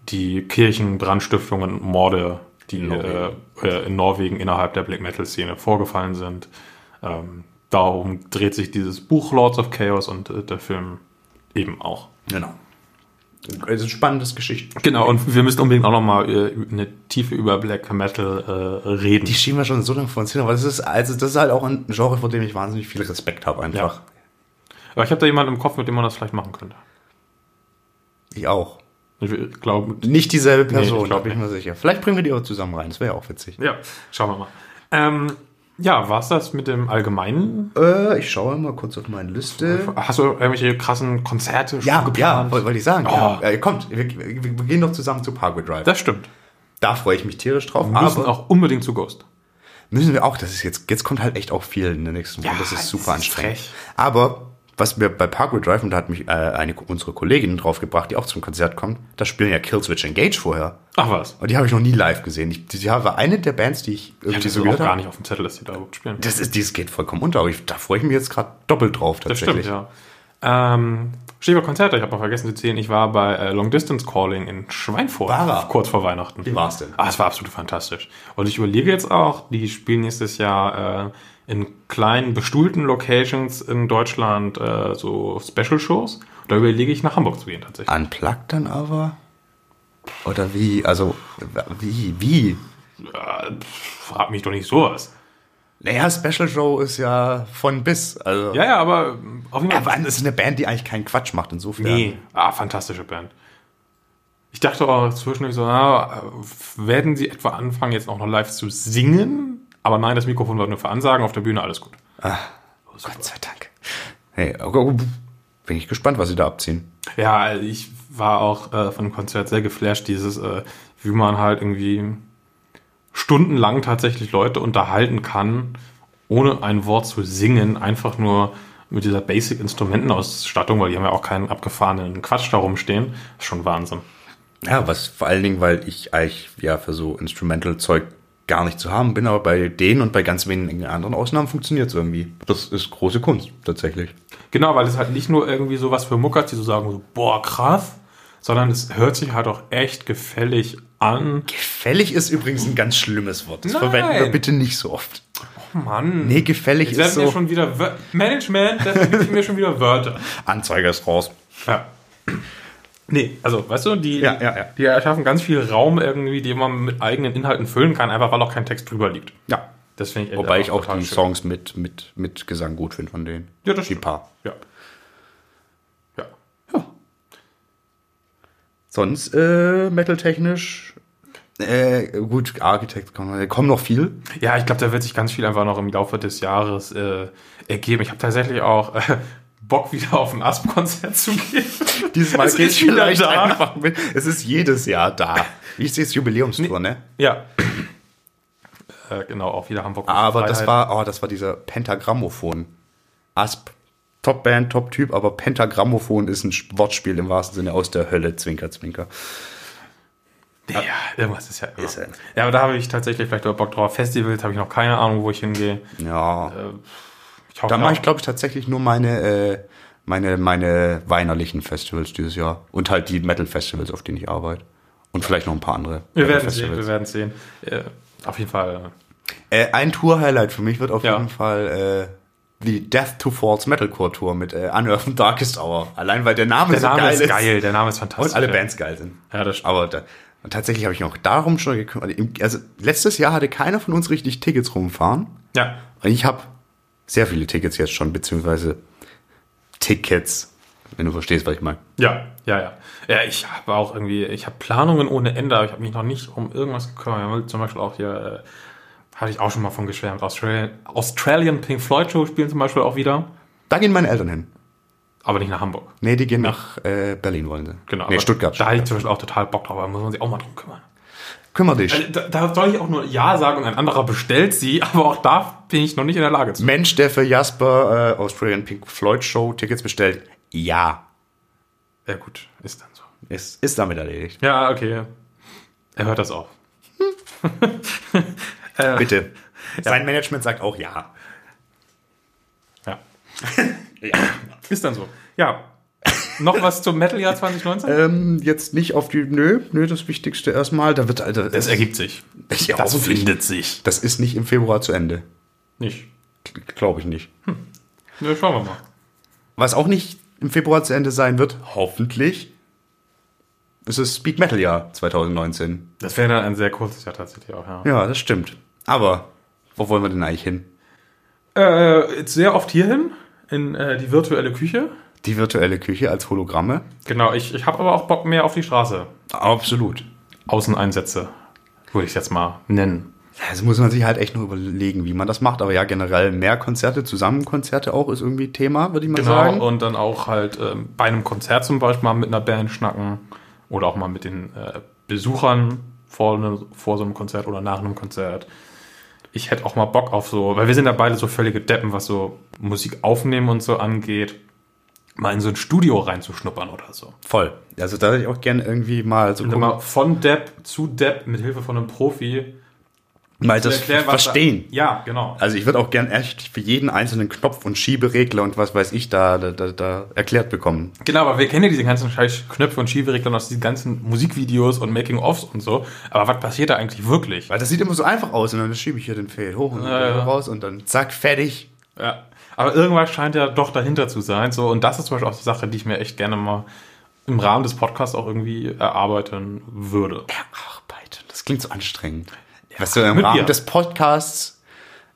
die Kirchenbrandstiftungen und Morde, die In Norwegen. Äh, äh, in Norwegen innerhalb der Black Metal Szene vorgefallen sind. Ähm, darum dreht sich dieses Buch Lords of Chaos und äh, der Film eben auch. Genau. Es ist ein spannendes Geschichten. Genau, und wir müssen unbedingt auch nochmal äh, eine Tiefe über Black Metal äh, reden. Die schieben wir schon so lange vor uns hin, aber das ist, also das ist halt auch ein Genre, vor dem ich wahnsinnig viel Respekt habe einfach. Aber ich habe da jemanden im Kopf, mit dem man das vielleicht machen könnte. Ich auch. Ich glaube, Nicht dieselbe Nee, Person, ich glaub da bin ich mir sicher. Vielleicht bringen wir die auch zusammen rein, das wäre ja auch witzig. ja, schauen wir mal. Ähm, ja, war's das mit dem Allgemeinen? Äh, ich schaue mal kurz auf meine Liste. Hast du irgendwelche krassen Konzerte schon Ja, ja, geplant? wollte wollte ich sagen. Oh. Ja. Kommt, wir, wir, wir gehen doch zusammen zu Parkway Drive. Das stimmt. da freue ich mich tierisch drauf. Wir müssen aber auch unbedingt zu Ghost. müssen wir auch, das ist jetzt, jetzt kommt halt echt auch viel in der nächsten Woche. Ja, das ist das super ist anstrengend. frech. Aber was wir bei Parkway Drive, und da hat mich äh, eine unsere Kollegin draufgebracht, die auch zum Konzert kommt, da spielen ja Killswitch Engage vorher. Ach was. Und die habe ich noch nie live gesehen. Ich, die war eine der Bands, die ich Ich irgendwie hatte so gehört auch gar habe. nicht auf dem Zettel, dass die da überhaupt spielen. Das ist, dieses geht vollkommen unter, aber ich, da freue ich mich jetzt gerade doppelt drauf Das tatsächlich. stimmt, ja. Ähm, Stichwort Konzerte, ich habe noch vergessen zu zählen, ich war bei äh, Long Distance Calling in Schweinfurt, War er? kurz vor Weihnachten. Wie war's denn? Ah, es war absolut fantastisch. Und ich überlege jetzt auch, die spielen nächstes Jahr äh, in kleinen, bestuhlten Locations in Deutschland äh, so Special-Shows. Da überlege ich, nach Hamburg zu gehen tatsächlich. Unplugged dann aber? Oder wie? Also, wie? Wie? Äh, frag mich doch nicht sowas. Naja, Special Show ist ja von bis. Also, Ja, ja, aber auf jeden Fall. aber es ist eine Band, die eigentlich keinen Quatsch macht, insofern. Nee, ah, fantastische Band. Ich dachte auch zwischendurch so, ah, werden sie etwa anfangen, jetzt auch noch live zu singen? Aber nein, das Mikrofon wird nur für Ansagen, auf der Bühne alles gut. Gott sei Dank. Hey, aber bin ich gespannt, was sie da abziehen. Ja, ich war auch äh, von dem Konzert sehr geflasht, dieses, äh, wie man halt irgendwie stundenlang tatsächlich Leute unterhalten kann, ohne ein Wort zu singen, einfach nur mit dieser Basic-Instrumentenausstattung, weil die haben ja auch keinen abgefahrenen Quatsch da rumstehen. Das ist schon Wahnsinn. Ja, was vor allen Dingen, weil ich eigentlich ja für so Instrumental-Zeug gar nicht zu haben bin, aber bei denen und bei ganz wenigen anderen Ausnahmen funktioniert es irgendwie. Das ist große Kunst, tatsächlich. Genau, weil es halt nicht nur irgendwie sowas für Muckers, die so sagen, so, boah, krass, sondern es hört sich halt auch echt gefällig an. Gefällig ist übrigens ein ganz schlimmes Wort. Das Nein. verwenden wir bitte nicht so oft. Mann. Nee, gefällig Ich ist mir so. schon wieder Wör Management, da gibt mir schon wieder Wörter. Anzeiger ist raus. Ja. Nee, also, weißt du, die, Ja, ja, ja. die erschaffen ganz viel Raum irgendwie, den man mit eigenen Inhalten füllen kann, einfach weil auch kein Text drüber liegt. Ja. Das finde ich echt Wobei ich auch die schön. Songs mit, mit, mit Gesang gut finde von denen. Ja, das Die stimmt. paar. Ja. Ja. Sonst äh, metaltechnisch. Äh, gut, Architect kommen, kommen noch viel. Ja, ich glaube, da wird sich ganz viel einfach noch im Laufe des Jahres äh, ergeben. Ich habe tatsächlich auch äh, Bock, wieder auf ein Asp-Konzert zu gehen. Dieses Mal geht vielleicht da. einfach mit. Es ist jedes Jahr da. Wie ist das Jubiläumstour, ne? Ja. äh, genau, auch wieder Hamburg. Aber das Freiheit. war, oh, das war dieser Pentagrammophon. Asp. Top-Band, Top-Typ, aber Pentagrammophon ist ein Wortspiel im wahrsten Sinne aus der Hölle, Zwinker, Zwinker. Ja, irgendwas ist ja immer. Ist. Ja, aber da habe ich tatsächlich vielleicht auch Bock drauf. Festivals habe ich noch keine Ahnung, wo ich hingehe. Ja. Ich hoffe, Da mache ich, glaube ich, tatsächlich nur meine, äh, meine, meine weinerlichen Festivals dieses Jahr. Und halt die Metal-Festivals, auf denen ich arbeite. Und vielleicht noch ein paar andere. wir werden sehen, wir werden sehen. Äh, auf jeden Fall. Äh, ein Tour-Highlight für mich wird auf Ja. jeden Fall äh, die Death to Falls Metalcore Tour mit äh, Unearthed and Darkest Hour. Allein weil der Name Der so Name geil ist geil, der Name ist fantastisch. Und alle ja. Bands geil sind. Ja, das stimmt. Aber da, und tatsächlich habe ich auch darum schon gekümmert. Also letztes Jahr hatte keiner von uns richtig Tickets rumfahren. Ja. Und ich habe sehr viele Tickets jetzt schon, beziehungsweise Tickets, wenn du verstehst, was ich meine. Ja, ja, ja. Ja, ich habe auch irgendwie, ich habe Planungen ohne Ende, aber ich habe mich noch nicht um irgendwas gekümmert. Zum Beispiel auch hier, äh, hatte ich auch schon mal von geschwärmt, Australian, Australian Pink Floyd Show spielen zum Beispiel auch wieder, Da gehen meine Eltern hin. aber nicht nach Hamburg. Nee, die gehen nach äh, Berlin, wollen sie. Genau. Nee, Stuttgart. Da hatte ich zum Beispiel auch total Bock drauf, aber muss man sich auch mal drum kümmern. Kümmer dich. Also, Da, da soll ich auch nur Ja sagen und ein anderer bestellt sie, aber auch da bin ich noch nicht in der Lage zu. Mensch, der für Jasper äh, Australian Pink Floyd Show Tickets bestellt, ja, Ja gut, ist dann so. ist, ist damit erledigt. Ja, okay. Er hört das auch. Bitte. Sein Management sagt auch ja. Ja. ja. Ist dann so. Ja. Noch was zum Metal-Jahr 2019? Ähm, jetzt nicht auf die, nö, nö, das Wichtigste erstmal, da wird, Alter, Es ergibt sich. Ja, das findet sich. das ist nicht im Februar zu Ende. Nicht. Glaube ich nicht. Ja, schauen wir mal. Was auch nicht im Februar zu Ende sein wird, hoffentlich, es ist Speak Metal Jahr 2019. Das wäre dann ein sehr kurzes Jahr tatsächlich auch, ja. Ja, das stimmt. Aber wo wollen wir denn eigentlich hin? Äh, jetzt sehr oft hierhin, in äh, die virtuelle Küche. Die virtuelle Küche als Hologramme? Genau, ich, ich habe aber auch Bock mehr auf die Straße. Absolut. Außeneinsätze, würde ich jetzt mal nennen. Das muss man sich halt echt noch überlegen, wie man das macht. Aber ja, generell mehr Konzerte, Zusammenkonzerte auch ist irgendwie Thema, würde ich mal Genau, sagen. und dann auch halt ähm, bei einem Konzert zum Beispiel mal mit einer Band schnacken oder auch mal mit den äh, Besuchern vor, ne, vor so einem Konzert oder nach einem Konzert. Ich hätte auch mal Bock auf so, weil wir sind ja beide so völlige Deppen, was so Musik aufnehmen und so angeht, mal in so ein Studio reinzuschnuppern oder so. Voll. Also da hätte ich auch gerne irgendwie mal so mal von Depp zu Depp mit Hilfe von einem Profi mal das erklären, verstehen. Da, ja, genau. Also ich würde auch gern echt für jeden einzelnen Knopf und Schieberegler und was weiß ich da, da, da, da erklärt bekommen. Genau, aber wir kennen ja diese ganzen scheiß Knöpfe und Schieberegler aus diesen ganzen Musikvideos und Making-ofs und so. Aber was passiert da eigentlich wirklich? Weil das sieht immer so einfach aus und dann schiebe ich hier den Fail hoch und Ja, ja. raus und dann zack, fertig. Ja. Aber irgendwas scheint ja doch dahinter zu sein. So, und das ist zum Beispiel auch die Sache, die ich mir echt gerne mal im Rahmen des Podcasts auch irgendwie erarbeiten würde. Arbeiten. Das klingt so anstrengend. Was du im Rahmen Bier. des Podcasts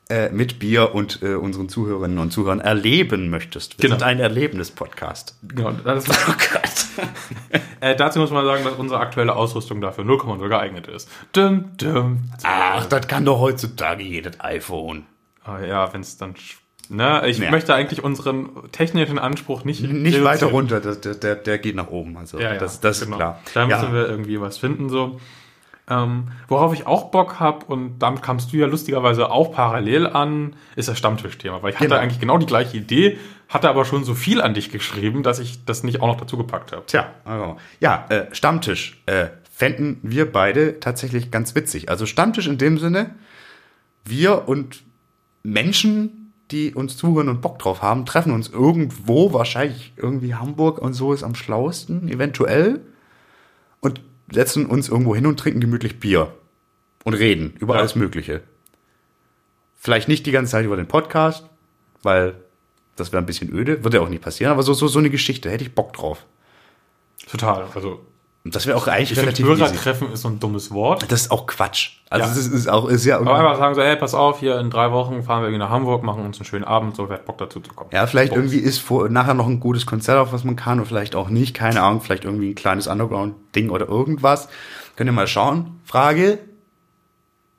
äh, mit Bier und äh, unseren Zuhörerinnen und Zuhörern erleben möchtest. Wir Genau. sind ein Erlebnis-Podcast. Genau, das ist, Oh Gott. äh, dazu muss man sagen, dass unsere aktuelle Ausrüstung dafür 0,0 geeignet ist. Dum, dum. Ach, das kann doch heutzutage jedes iPhone. Ah, ja, wenn es dann. Ne, ich Ja. möchte eigentlich unseren technischen Anspruch nicht, Nicht weiter runter, der, der, der geht nach oben. Also Ja, das, das genau. ist klar. Da müssen wir irgendwie was finden so. Ähm, worauf ich auch Bock habe und damit kamst du ja lustigerweise auch parallel an, ist das Stammtischthema, weil ich Genau. hatte eigentlich genau die gleiche Idee, hatte aber schon so viel an dich geschrieben, dass ich das nicht auch noch dazu gepackt habe. Tja, also, ja, äh, Stammtisch äh, fänden wir beide tatsächlich ganz witzig. Also Stammtisch in dem Sinne, wir und Menschen, die uns zuhören und Bock drauf haben, treffen uns irgendwo, wahrscheinlich irgendwie Hamburg und so ist am schlauesten, eventuell, und setzen uns irgendwo hin und trinken gemütlich Bier und reden über Ja. alles Mögliche. Vielleicht nicht die ganze Zeit über den Podcast, weil das wäre ein bisschen öde, würde ja auch nicht passieren, aber so, so, so eine Geschichte, hätte ich Bock drauf. Total. Also Das wäre auch eigentlich ich finde, relativ easy. Bürgertreffen ist so ein dummes Wort. Das ist auch Quatsch. Also Ja. es ist, ist auch ist ja Aber einfach sagen so, hey, pass auf, hier in drei Wochen fahren wir irgendwie nach Hamburg, machen uns einen schönen Abend, so wer hat Bock dazu zu kommen. ja vielleicht Bums. irgendwie ist vor, nachher noch ein gutes Konzert auf was man kann und vielleicht auch nicht, keine Ahnung, vielleicht irgendwie ein kleines Underground Ding oder irgendwas. Könnt ihr mal schauen. Frage: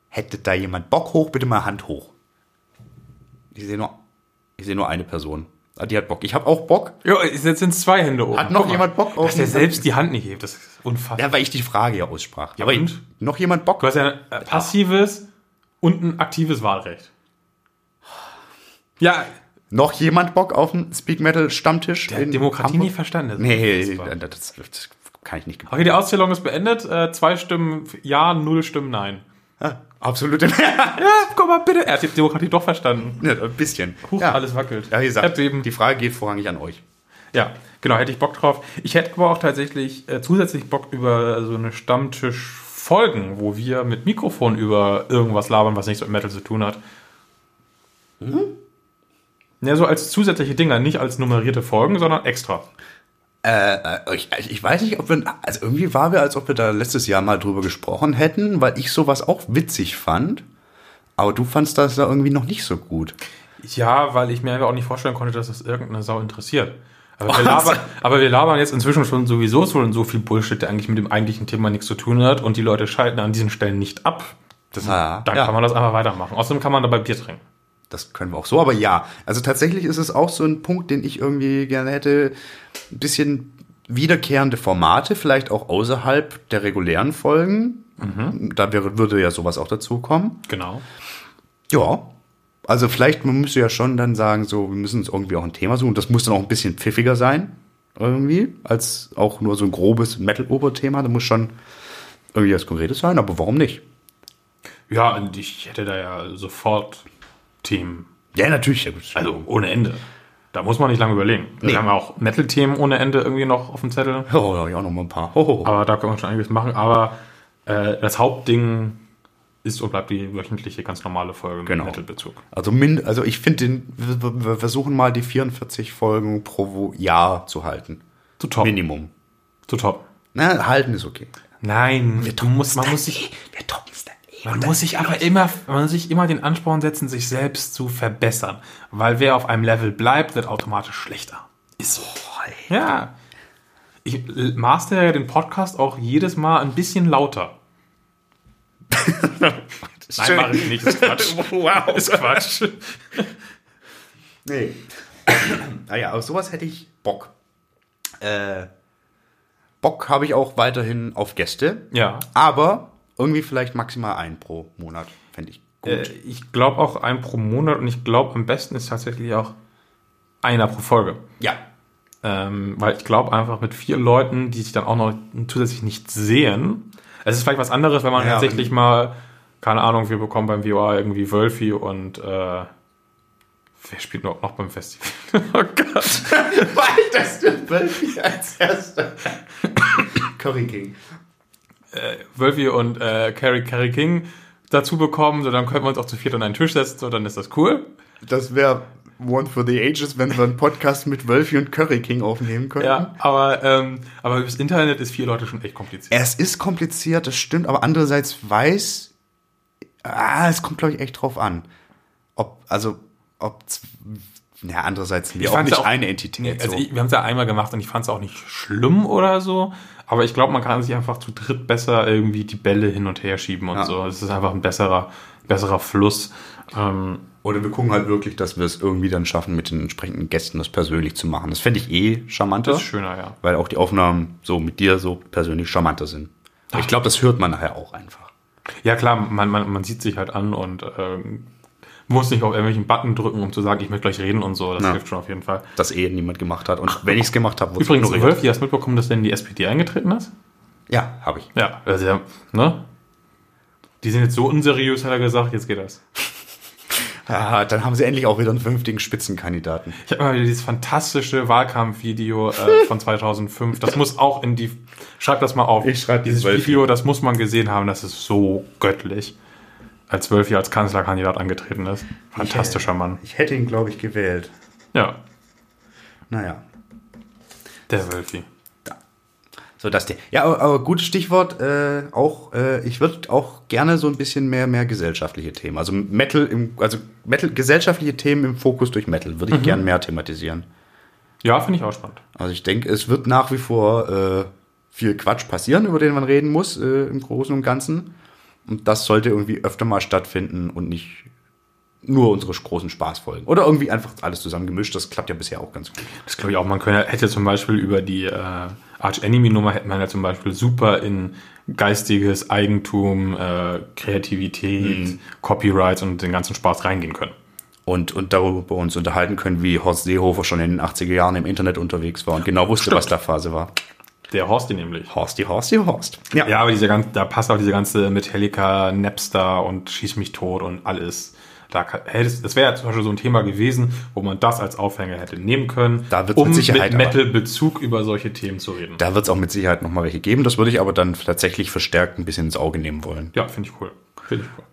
Hätte da jemand Bock hoch? Bitte mal Hand hoch. Ich sehe nur ich sehe nur eine Person. Ah, Die hat Bock. Ich habe auch Bock. Ja, jetzt sind zwei Hände oben. Hat noch jemand Bock Dass der selbst die Hand nicht hebt, das ist unfassbar. Ja, weil ich die Frage ja aussprach. Ja, Aber und? noch jemand Bock? Du hast ja ein äh, passives und ein aktives Wahlrecht. Ja, Noch jemand Bock auf einen Speak Metal Stammtisch? der in Demokratie Hamburg? nicht verstanden. Nee, Unfassbar. das, das kann ich nicht. Okay, die Auszählung ist beendet. Äh, zwei Stimmen ja, null Stimmen nein. Absolut. Ja, guck mal bitte. Er hat die Demokratie doch verstanden. Ja, ein bisschen. Huch, ja. alles wackelt. Ja, wie gesagt, Erdbeben. die Frage geht vorrangig an euch. Ja, genau, hätte ich Bock drauf. Ich hätte aber auch tatsächlich äh, zusätzlich Bock über so eine Stammtisch-Folgen, wo wir mit Mikrofon über irgendwas labern, was nichts mit Metal zu tun hat. Mhm. Ja, so als zusätzliche Dinger, nicht als nummerierte Folgen, sondern extra. Äh, ich, ich weiß nicht, ob wir, also irgendwie war wir, als ob wir da letztes Jahr mal drüber gesprochen hätten, weil ich sowas auch witzig fand. Aber du fandst das da irgendwie noch nicht so gut. Ja, weil ich mir einfach auch nicht vorstellen konnte, dass das irgendeine Sau interessiert. Aber wir, labern, aber wir labern jetzt inzwischen schon sowieso schon so viel Bullshit, der eigentlich mit dem eigentlichen Thema nichts zu tun hat und die Leute schalten an diesen Stellen nicht ab. Das, Ah, dann ja. kann man das einfach weitermachen. Außerdem kann man dabei Bier trinken. Das können wir auch so, aber ja. Also tatsächlich ist es auch so ein Punkt, den ich irgendwie gerne hätte. Ein bisschen wiederkehrende Formate, vielleicht auch außerhalb der regulären Folgen. Da wäre, würde ja sowas auch dazu kommen. Genau. Ja. Also vielleicht, man müsste ja schon dann sagen, so, wir müssen uns irgendwie auch ein Thema suchen. Das muss dann auch ein bisschen pfiffiger sein, irgendwie, als auch nur so ein grobes Metal-Oberthema. Da muss schon irgendwie was Konkretes sein, aber warum nicht? Ja, und ich hätte da ja sofort Themen. Ja, natürlich. Also ohne Ende. Da muss man nicht lange überlegen. Nee. Wir haben ja auch Metal-Themen ohne Ende irgendwie noch auf dem Zettel. oh, da hab ich auch noch mal ein paar. Oh, oh, oh. Aber da können wir schon einiges machen. Aber äh, das Hauptding ist und bleibt die wöchentliche, ganz normale Folge Genau. mit Metal-Bezug. Also, min, also ich finde, wir, wir- wir versuchen mal die 44 Folgen pro Jahr zu halten. Zu top. Minimum. Zu top. Na, halten ist okay. Nein, du musst, man muss sich, Wir toppen es dann eh. man muss sich aber immer, man muss sich immer den Ansporn setzen, sich selbst zu verbessern. Weil wer auf einem Level bleibt, wird automatisch schlechter. Ist so. Ja. Ich master ja den Podcast auch jedes Mal ein bisschen lauter. Nein, mache ich nicht. Ist Quatsch. wow. Ist Quatsch. Nee. naja, auf sowas hätte ich Bock. Äh, Bock habe ich auch weiterhin auf Gäste. Ja. Aber irgendwie vielleicht maximal ein pro Monat. Fände ich gut. Äh, ich glaube auch ein pro Monat und ich glaube am besten ist tatsächlich auch einer pro Folge. ja. Ähm, weil ich glaube einfach mit vier Leuten, die sich dann auch noch zusätzlich nicht sehen. Es ist vielleicht was anderes, wenn man Ja, tatsächlich mal, keine Ahnung, wir bekommen beim VOA irgendwie Wölfi und äh, wer spielt noch, noch beim Festival? oh Gott. Weiterst du Wölfi als erster. Curry King. Wölfi und äh, Carrie, Carrie King dazu bekommen, so dann können wir uns auch zu viert an einen Tisch setzen, so dann ist das cool. Das wäre One for the Ages, wenn wir einen Podcast mit Wölfi und Curry King aufnehmen könnten. Ja, aber, ähm, aber übers Internet ist vier Leute schon echt kompliziert. Es ist kompliziert, das stimmt, aber andererseits weiß, ah, es kommt glaube ich echt drauf an. Ob, also, ob, ja, andererseits wir auch fand's nicht auch- eine Entität. Nee, also so. ich, wir haben es ja einmal gemacht und ich fand es auch nicht schlimm oder so. Aber ich glaube, man kann sich einfach zu dritt besser irgendwie die Bälle hin und her schieben und Ja. so. Es ist einfach ein besserer, besserer Fluss. Ähm, Oder wir gucken halt wirklich, dass wir es irgendwie dann schaffen, mit den entsprechenden Gästen das persönlich zu machen. Das fände ich eh charmanter. das ist schöner, ja. Weil auch die Aufnahmen so mit dir so persönlich charmanter sind. Aber ich glaube, das hört man nachher auch einfach. Ja, klar, man, man, man sieht sich halt an und ähm, muss nicht auf irgendwelchen Button drücken, um zu sagen, ich möchte gleich reden und so. Das Ja. hilft schon auf jeden Fall. Das eh niemand gemacht hat. Und wenn ich es gemacht habe, wurde es Übrigens, ignoriert. Wölfi, hast du mitbekommen, dass der in die SPD eingetreten ist? Ja, habe ich. Ja, also, ne? Die sind jetzt so unseriös, hat er gesagt, jetzt geht das. Ah, dann haben sie endlich auch wieder einen vernünftigen Spitzenkandidaten. Ich habe mal wieder dieses fantastische Wahlkampfvideo äh, von 2005. Das muss auch in die. Schreib das mal auf. Ich schreib die dieses. Video, das muss man gesehen haben. Das ist so göttlich. Als Wölfi als Kanzlerkandidat angetreten ist. Fantastischer Mann. Ich hätte ihn, glaube ich, gewählt. Ja, Naja. der Wölfi. So, das der. Ja, aber, aber gutes Stichwort, äh, auch, äh, ich würde auch gerne so ein bisschen mehr, mehr gesellschaftliche Themen. Also Metal im, also Metal, gesellschaftliche Themen im Fokus durch Metal würde ich gern mehr thematisieren. Ja, finde ich auch spannend. Also ich denke, es wird nach wie vor äh, viel Quatsch passieren, über den man reden muss, äh, im Großen und Ganzen. Und das sollte irgendwie öfter mal stattfinden und nicht nur unsere großen Spaßfolgen. Oder irgendwie einfach alles zusammen gemischt. Das klappt ja bisher auch ganz gut. Das glaube ich auch. Man könnte, hätte zum Beispiel über die äh, Arch Enemy Nummer hätte man ja zum Beispiel super in geistiges Eigentum, äh, Kreativität, Copyrights und den ganzen Spaß reingehen können. Und, und darüber uns unterhalten können, wie Horst Seehofer schon in den 80er Jahren im Internet unterwegs war und genau wusste, Stimmt. was da Phase war. Der Horsti nämlich. Horsty, Horsty, Horst. Ja. Ja, aber diese ganze, da passt auch diese ganze Metallica, Napster und Schieß mich tot und alles. Da hey, das, wäre ja zum Beispiel so ein Thema gewesen, wo man das als Aufhänger hätte nehmen können, Da wird's um mit Sicherheit mit aber- Metal-Bezug über solche Themen zu reden. Da wird es auch mit Sicherheit nochmal welche geben. Das würde ich aber dann tatsächlich verstärkt ein bisschen ins Auge nehmen wollen. Ja, finde ich cool. Finde ich cool.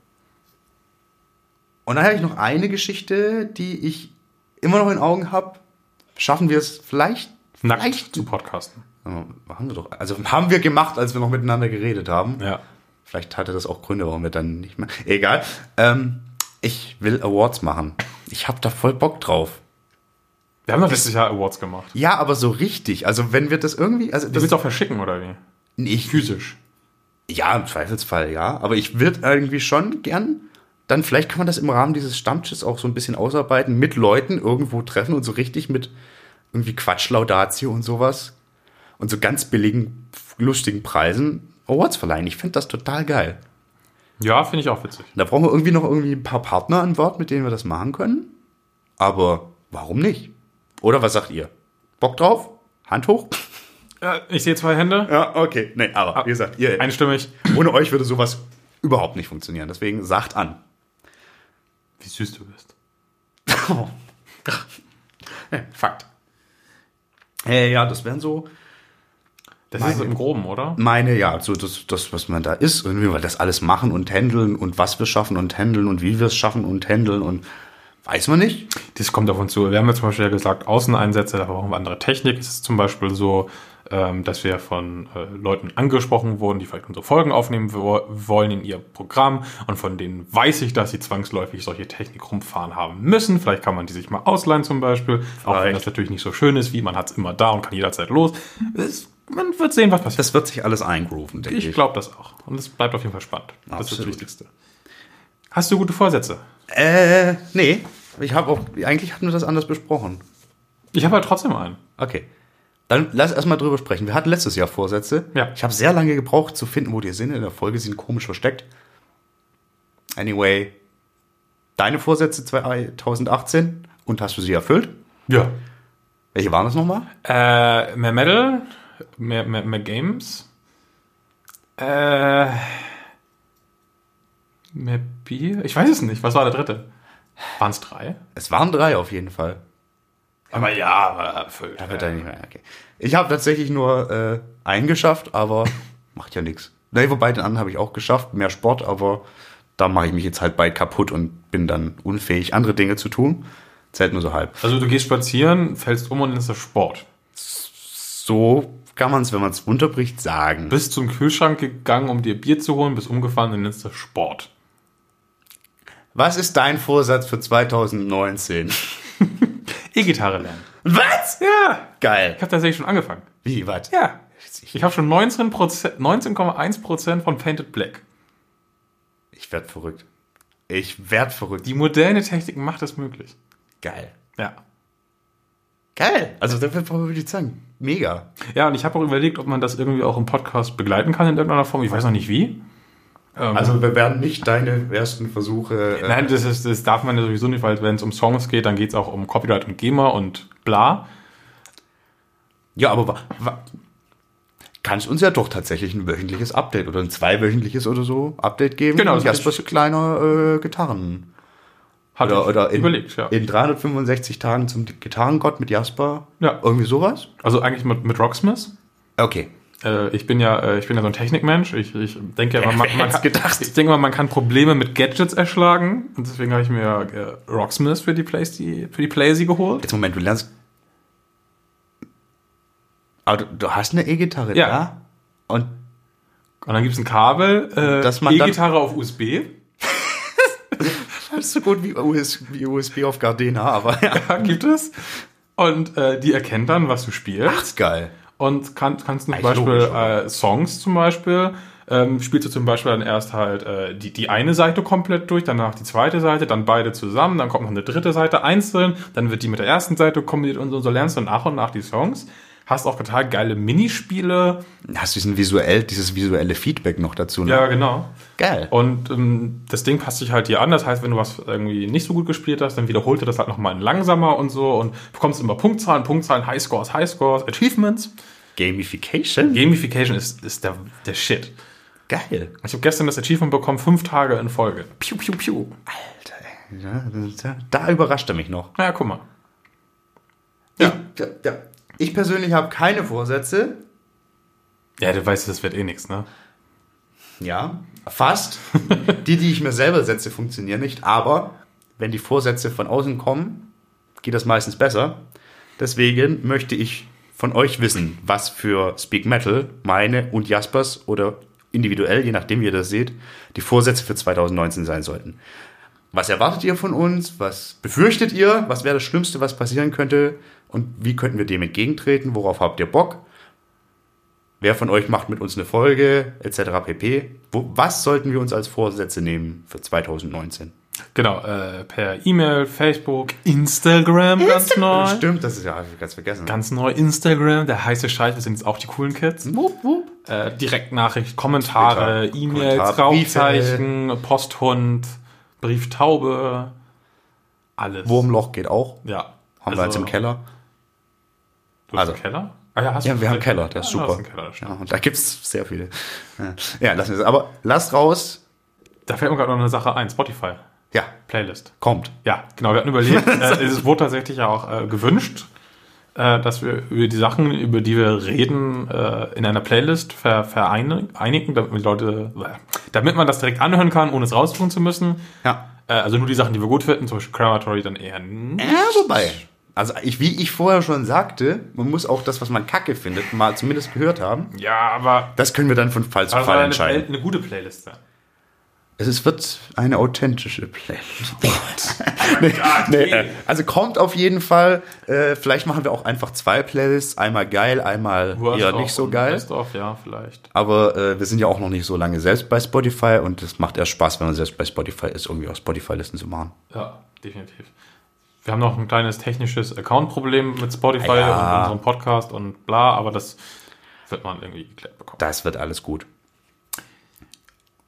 Und dann habe ich noch eine Geschichte, die ich immer noch in Augen habe. Schaffen wir es vielleicht? Nackt Vielleicht. zu podcasten. Machen wir doch. Also haben wir gemacht, als wir noch miteinander geredet haben. Ja. Vielleicht hatte das auch Gründe, warum wir dann nicht mehr. Egal. Ähm, ich will Awards machen. Ich habe da voll Bock drauf. Wir haben doch letztes Jahr Awards gemacht. Ja, aber so richtig. Also wenn wir das irgendwie, also Du das willst auch verschicken, oder wie? ich, Physisch. ja, im Zweifelsfall ja. Aber ich würde irgendwie schon gern. Dann vielleicht kann man das im Rahmen dieses Stammtisches auch so ein bisschen ausarbeiten, mit Leuten irgendwo treffen und so richtig mit irgendwie Quatschlaudatio und sowas und so ganz billigen, lustigen Preisen Awards verleihen. Ich finde das total geil. Ja, finde ich auch witzig. Da brauchen wir irgendwie noch irgendwie ein paar Partner an Bord, mit denen wir das machen können. Aber warum nicht? Oder was sagt ihr? Bock drauf? Hand hoch? Ja, ich sehe zwei Hände. Ja, okay. Nee, aber wie gesagt, ihr, Einstimmig. ohne euch würde sowas überhaupt nicht funktionieren. Deswegen sagt an. Wie süß du bist. Fakt. Äh, ja, das wären so Das ist im Groben, oder? meine, ja, so das, das, was man da ist, irgendwie, weil das alles machen und handeln und was wir schaffen und handeln und wie wir es schaffen und handeln und weiß man nicht. Das kommt uns zu. Wir haben ja zum Beispiel ja gesagt, Außeneinsätze, da brauchen wir andere Technik. Es ist zum Beispiel so, ähm, dass wir von äh, Leuten angesprochen wurden, die vielleicht unsere Folgen aufnehmen wo wollen in ihr Programm und von denen weiß ich, dass sie zwangsläufig solche Technik rumfahren haben müssen. Vielleicht kann man die sich mal ausleihen zum Beispiel, auch wenn Vielleicht. das natürlich nicht so schön ist, wie man hat es immer da und kann jederzeit los. Es, man wird sehen, was passiert. Das wird sich alles eingrooven, denke ich. Ich glaube das auch. Und es bleibt auf jeden Fall spannend. Das ist das Absolut. Wichtigste. Hast du gute Vorsätze? Äh, nee. Ich habe auch, eigentlich hatten wir das anders besprochen. Ich habe halt trotzdem einen. Okay. Dann lass erstmal drüber sprechen. Wir hatten letztes Jahr Vorsätze. Ja. Ich habe sehr lange gebraucht zu finden, wo die sind. In der Folge sind komisch versteckt. Anyway, deine Vorsätze 2018 und hast du sie erfüllt? Ja. Welche waren das nochmal? Äh, mehr Metal, mehr, mehr, mehr Games, äh, mehr Bier. Ich weiß es nicht. Was war der dritte? Waren es drei? Es waren drei auf jeden Fall. Aber ja, aber erfüllt. Da wird er nicht mehr. Okay. Ich habe tatsächlich nur äh, einen geschafft, aber macht ja nichts. Nee, wobei den anderen habe ich auch geschafft, mehr Sport, aber da mache ich mich jetzt halt bald kaputt und bin dann unfähig, andere Dinge zu tun. Zählt nur so halb. Also du gehst spazieren, fällst um und dann ist das Sport. So kann man es, wenn man es runterbricht, sagen. Bist zum Kühlschrank gegangen, um dir Bier zu holen, bist umgefahren und dann ist das Sport. Was ist dein Vorsatz für 2019? E-Gitarre lernen. Was? Ja, Geil. ich habe tatsächlich schon angefangen. Wie, was? Ja. Ich habe schon 19%, 19,1% von Painted Black. Ich werd verrückt. Ich werd verrückt. Die moderne Technik macht es möglich. Geil. Ja. Geil. Also, da würde ich sagen, mega. Ja, und ich habe auch überlegt, ob man das irgendwie auch im Podcast begleiten kann in irgendeiner Form. Ich weiß noch nicht wie. Also, wir werden nicht deine ersten Versuche. Äh, Nein, das, ist, das darf man ja sowieso nicht, weil wenn es um Songs geht, dann geht es auch um Copyright und GEMA und bla. Ja, aber kannst uns ja doch tatsächlich ein wöchentliches Update oder ein zweiwöchentliches oder so Update geben. Genau, Und Jaspers kleiner äh, Gitarren. Hat Oder, oder in, überlegt, ja. in 365 Tagen zum Gitarrengott mit Jasper. Ja. Irgendwie sowas? Also eigentlich mit, mit Rocksmith. Okay. Äh, ich bin ja, äh, ich bin ja so ein Technikmensch. Ich, ich denke ja, man, man, kann, gedacht? ich denke mal, man kann Probleme mit Gadgets erschlagen. Und deswegen habe ich mir äh, Rocksmith für die Plays, die, für die Playsy geholt. Jetzt Moment, du lernst. Aber du, du hast eine E-Gitarre, Ja. da? Und Und dann gibt es ein Kabel, äh, Dass man dann- E-Gitarre auf USB. Das ist so gut wie, US, wie USB auf Gardena, aber ja. Ja, gibt es. Und äh, die erkennt dann, was du spielst. Ach, geil. und kann, kannst du zum Eigentlich Beispiel logisch, äh, Songs zum Beispiel, ähm, spielst du zum Beispiel dann erst halt äh, die, die eine Seite komplett durch, danach die zweite Seite, dann beide zusammen, dann kommt noch eine dritte Seite einzeln, dann wird die mit der ersten Seite kombiniert und so, und so lernst du nach und nach die Songs. Hast auch total geile Minispiele. Hast du diesen visuell, dieses visuelle Feedback noch dazu? Ne? Ja, genau. Geil. Und ähm, das Ding passt sich halt hier an. Das heißt, wenn du was irgendwie nicht so gut gespielt hast, dann wiederholt er das halt nochmal langsamer und so und bekommst immer Punktzahlen, Punktzahlen, Highscores, Highscores, Achievements. Gamification? Gamification ist, ist der, der Shit. Geil. Ich habe gestern das Achievement bekommen, fünf Tage in Folge. Piu, piu, piu. Alter, ey. Ja, da, da überrascht er mich noch. Na ja, guck mal. Ja. Ich, ja, ja. Ich persönlich habe keine Vorsätze. Ja, du weißt, das wird eh nichts, ne? Ja, fast. die, die ich mir selber setze, funktionieren nicht. Aber wenn die Vorsätze von außen kommen, geht das meistens besser. Deswegen möchte ich von euch wissen, was für Speak Metal meine und Jaspers oder individuell, je nachdem wie ihr das seht, die Vorsätze für 2019 sein sollten. Was erwartet ihr von uns? Was befürchtet ihr? Was wäre das Schlimmste, was passieren könnte? Und wie könnten wir dem entgegentreten? Worauf habt ihr Bock? Wer von euch macht mit uns eine Folge, etc. pp. Wo, was sollten wir uns als Vorsätze nehmen für 2019? Genau, äh, per E-Mail, Facebook, Instagram ganz neu. Stimmt, das ist ja ganz vergessen. Ganz neu Instagram, der heiße Scheiß, wir sind jetzt auch die coolen Kids. wupp, wupp. Äh, Direktnachricht, Kommentare, E-Mails, Kommentar, Rauchzeichen, Posthund, Brieftaube, alles. Wurmloch geht auch. Ja. Haben wir jetzt im Keller. Du hast Also- einen Keller? Ah, ja, hast Ja, du wir haben einen Keller, der ist Ja, hast super. einen Keller. Ja, und da gibt's sehr viele. Ja, ja lassen wir es. Aber lasst raus. Da fällt mir gerade noch eine Sache ein, Spotify, Ja, Playlist. kommt. Ja, genau, wir hatten überlegt, äh, es wurde tatsächlich ja auch äh, gewünscht, äh, dass wir über die Sachen, über die wir reden, äh, in einer Playlist ver vereinigen, damit Leute, damit man das direkt anhören kann, ohne es raussuchen zu müssen. Ja. Äh, also nur die Sachen, die wir gut finden, zum Beispiel Crematory dann eher nicht. Ja, wobei. Also ich, wie ich vorher schon sagte, man muss auch das, was man kacke findet, mal zumindest gehört haben. Ja, aber Das können wir dann von Fall zu Fall eine, entscheiden. eine gute Playlist. sein. Es ist- wird eine authentische Playlist. nee, nee, äh, also kommt auf jeden Fall. Äh, vielleicht machen wir auch einfach zwei Playlists. Einmal geil, einmal Worst eher nicht so geil. Of, ja, vielleicht. Aber äh, wir sind ja auch noch nicht so lange selbst bei Spotify und es macht erst Spaß, wenn man selbst bei Spotify ist, irgendwie auch Spotify-Listen zu machen. Ja, definitiv. Wir haben noch ein kleines technisches Account-Problem mit Spotify Ja. und unserem Podcast und bla, aber das wird man irgendwie geklärt bekommen. Das wird alles gut.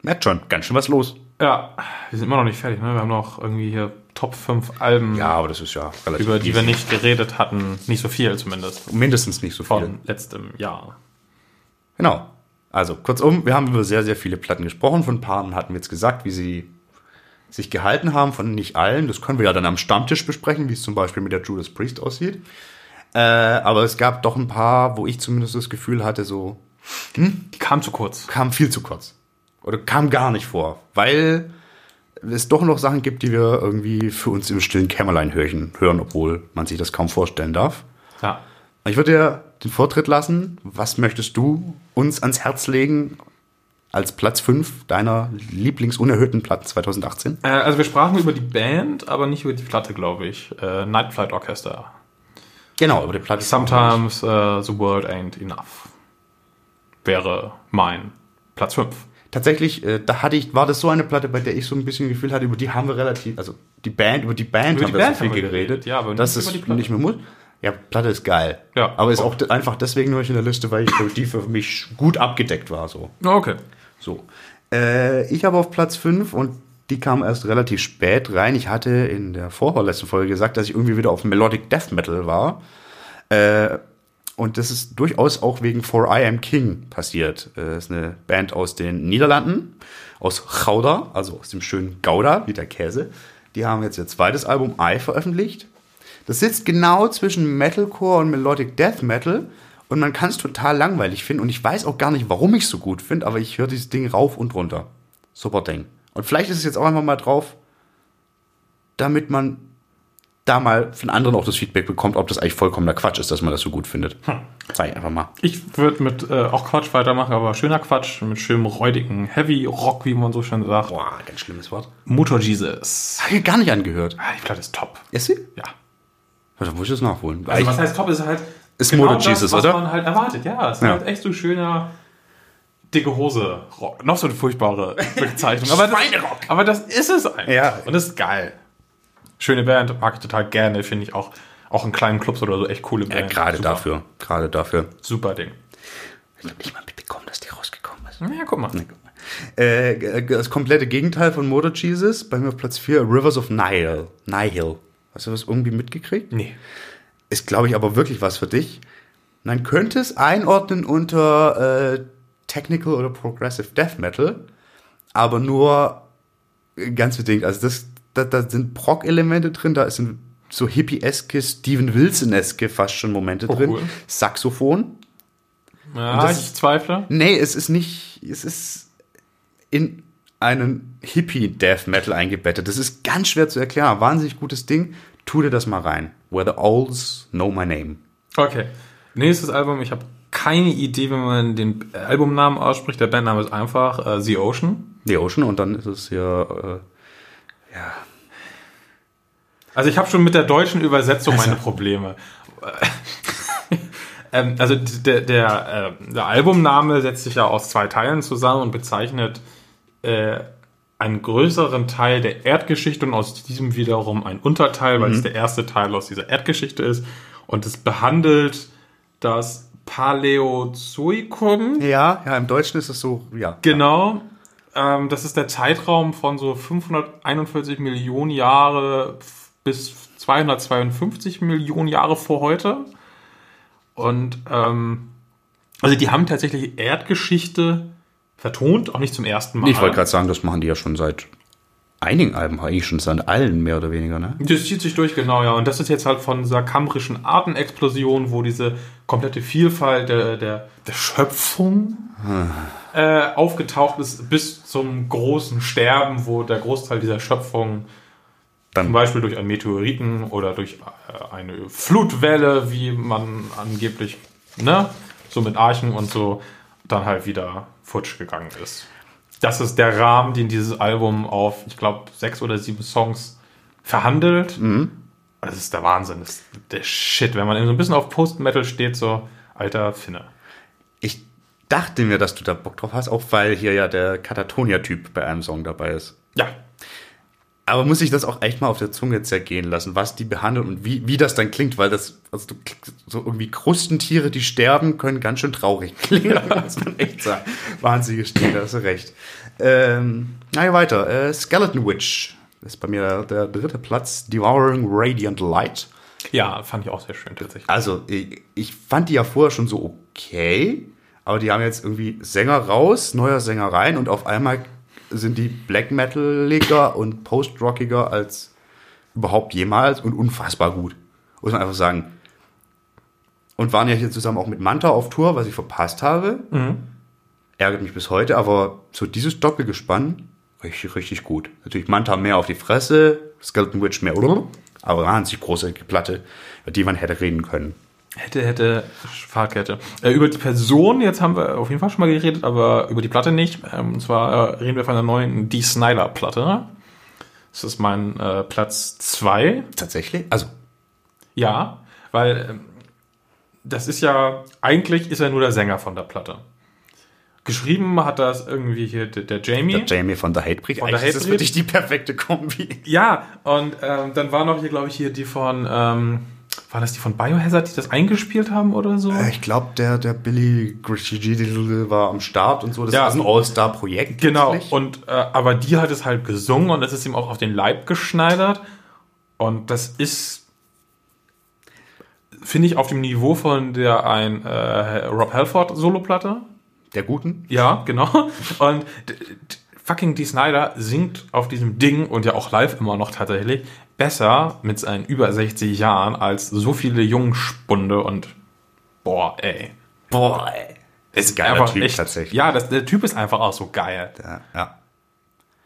Merkt schon, ganz schön was los. Ja, wir sind immer noch nicht fertig, ne? Wir haben noch irgendwie hier Top 5 Alben, Ja, aber das ist ja relativ über die wir easy. nicht geredet hatten. Nicht so viel zumindest. mindestens nicht so viel. Von letztem Jahr. Genau. Also, kurzum, wir haben über sehr, sehr viele Platten gesprochen. Von ein paar hatten wir jetzt gesagt, wie sie sich gehalten haben, von nicht allen. Das können wir ja dann am Stammtisch besprechen, wie es zum Beispiel mit der Judas Priest aussieht. Äh, aber es gab doch ein paar, wo ich zumindest das Gefühl hatte, so Die kam zu kurz. kam viel zu kurz. Oder kam gar nicht vor, weil es doch noch Sachen gibt, die wir irgendwie für uns im stillen Kämmerlein hören, hören obwohl man sich das kaum vorstellen darf. Ja. Ich würde dir den Vortritt lassen. Was möchtest du uns ans Herz legen als Platz 5 deiner Lieblingsunerhörten Platten 2018? Äh, also wir sprachen über die Band, aber nicht über die Platte, glaube ich. Äh, Night Flight Orchestra. Genau, über die Platte. Sometimes uh, the world ain't enough. Wäre mein Platz 5. Tatsächlich, äh, da hatte ich, war das so eine Platte, bei der ich so ein bisschen Gefühl hatte, über die haben wir relativ, also die Band, über die Band Über haben die wir Band so viel geredet. geredet, ja, aber das ist nicht mehr muss. Ja, Platte ist geil. Ja. Aber ist auch einfach deswegen nur in der Liste, weil ich, die für mich gut abgedeckt war, so. Okay. So. Äh, ich habe auf Platz 5 und die kam erst relativ spät rein. Ich hatte in der vorvorletzten Folge gesagt, dass ich irgendwie wieder auf Melodic Death Metal war. Äh, und das ist durchaus auch wegen For I Am King passiert. Äh, das ist eine Band aus den Niederlanden, aus Gouda, also aus dem schönen Gouda, wie der Käse. Die haben jetzt ihr zweites Album I veröffentlicht. Das sitzt genau zwischen Metalcore und Melodic Death Metal und man kann es total langweilig finden und ich weiß auch gar nicht, warum ich es so gut finde, aber ich höre dieses Ding rauf und runter. Super Ding. Und vielleicht ist es jetzt auch einfach mal drauf, damit man da mal von anderen auch das Feedback bekommt, ob das eigentlich vollkommener Quatsch ist, dass man das so gut findet. Sag ich einfach mal. Ich würde mit äh, auch Quatsch weitermachen, aber schöner Quatsch, mit schönem räudigen Heavy Rock, wie man so schön sagt. Boah, ganz schlimmes Wort. Motor Jesus. Hab ich gar nicht angehört. Ah, die Platte ist top. Ist sie? Ja. Ja, dann muss ich das nachholen. Also was heißt top, ist halt Ist Motor Jesus, das, was oder? man halt erwartet. Ja, es ist Ja. halt echt so schöner dicke Hose Rock. Noch so eine furchtbare Bezeichnung. aber, das, aber das ist es einfach. Ja. Und das ist geil. Schöne Band, mag ich total gerne, finde ich auch. Auch in kleinen Clubs oder so echt coole ja, Band. gerade Super. dafür. Gerade dafür. Super Ding. Ich habe nicht mal mitbekommen, dass die rausgekommen ist. Ja, guck mal. Äh, das komplette Gegenteil von Motor Jesus, bei mir auf Platz 4, Rivers of Nile. Nile. Hast du das irgendwie mitgekriegt? Nee. Ist, glaube ich, aber wirklich was für dich. Man könnte es einordnen unter äh, Technical oder Progressive Death Metal, aber nur ganz bedingt. Also das, da, da sind Prog-Elemente drin, da sind so hippie-eske, Steven Wilson-eske fast schon Momente Oh, drin. cool. Saxophon. Ja, das ich zweifle. Nee, es ist nicht, es ist in einen Hippie-Death Metal eingebettet. Das ist ganz schwer zu erklären. Wahnsinnig gutes Ding. Tu dir das mal rein. Where the Owls Know My Name. Okay. Nächstes Album, ich habe keine Idee, wie man den Albumnamen ausspricht. Der Bandname ist einfach äh, The Ocean. The Ocean und dann ist es hier, äh, Also ich habe schon mit der deutschen Übersetzung meine Probleme. ähm, also der, der, äh, der Albumname setzt sich ja aus zwei Teilen zusammen und bezeichnet äh, einen größeren Teil der Erdgeschichte und aus diesem wiederum ein Unterteil, weil es der erste Teil aus dieser Erdgeschichte ist. Und es behandelt das Paläozoikum. ja, ja, im Deutschen ist es so, ja. Genau. Ähm, das ist der Zeitraum von so 541 Millionen Jahre bis 252 Millionen Jahre vor heute. Und ähm, also die haben tatsächlich Erdgeschichte vertont, auch nicht zum ersten Mal. Ich wollte gerade sagen, das machen die ja schon seit einigen Alben, eigentlich schon seit allen mehr oder weniger, ne? Das zieht sich durch, genau, ja. Und das ist jetzt halt von dieser kambrischen Artenexplosion, wo diese komplette Vielfalt der, der, der Schöpfung äh, aufgetaucht ist, bis zum großen Sterben, wo der Großteil dieser Schöpfung Zum Dann, Beispiel durch einen Meteoriten oder durch äh, eine Flutwelle, wie man angeblich, ne, so mit Archen und so, dann halt wieder futsch gegangen ist. Das ist der Rahmen, den dieses Album auf, ich glaube, sechs oder sieben Songs verhandelt. Das ist der Wahnsinn. Das ist der Shit. Wenn man eben so ein bisschen auf Post-Metal steht, so, alter Finne. ich dachte mir, dass du da Bock drauf hast, auch weil hier ja der Katatonia-Typ bei einem Song dabei ist. Ja, Aber muss ich das auch echt mal auf der Zunge zergehen lassen, was die behandeln und wie, wie das dann klingt, weil das, also so irgendwie Krustentiere, die sterben, können ganz schön traurig klingen, muss man echt sagen. Wahnsinnige Stille, da hast du recht. Ähm, na ja, weiter. Äh, Skeleton Witch ist bei mir der dritte Platz. Devouring Radiant Light. ja, fand ich auch sehr schön tatsächlich. Also, ich, ich fand die ja vorher schon so okay, aber die haben jetzt irgendwie Sänger raus, neuer Sänger rein und auf einmal sind die Black Metaliger und Post-Rockiger als überhaupt jemals und unfassbar gut. Muss man einfach sagen. Und waren ja hier zusammen auch mit Manta auf Tour, was ich verpasst habe. Ärgert mich bis heute, aber so dieses Doppelgespann, richtig, richtig gut. Natürlich Manta mehr auf die Fresse, Skeleton Witch mehr, aber wahnsinnig große Platte, über die man hätte reden können. Hätte, hätte, Fahrkette. Äh, über die Person, jetzt haben wir auf jeden Fall schon mal geredet, aber über die Platte nicht. Ähm, und zwar äh, reden wir von der neuen Dee Snyder Platte. Das ist mein äh, Platz zwei. Tatsächlich? Also, Ja, weil ähm, das ist ja, eigentlich ist er nur der Sänger von der Platte. Geschrieben hat das irgendwie hier der, der Jamie. der Jamie von der Hatebreed. Von der Eigentlich ist das Hatebreed? wirklich die perfekte Kombi. Ja, und ähm, dann war noch hier, glaube ich, hier die von, war das die von Biohazard, die das eingespielt haben oder so? Äh, Ich glaube, der, der Billy Grishigi war am Start und so. Das Ja. ist ein All-Star-Projekt. Genau, und äh, aber die hat es halt gesungen und es ist ihm auch auf den Leib geschneidert. Und das ist, finde ich, auf dem Niveau von der ein äh, Rob Halford Soloplatte. Der Guten? Ja, genau. Und d- d- fucking Dee Snyder singt auf diesem Ding und ja auch live immer noch tatsächlich besser mit seinen über 60 Jahren als so viele Jungspunde und boah, ey. Boah, ey. Ist ein geiler Einfach Typ echt, tatsächlich. Ja, das, der Typ ist einfach auch so geil. Ja, ja.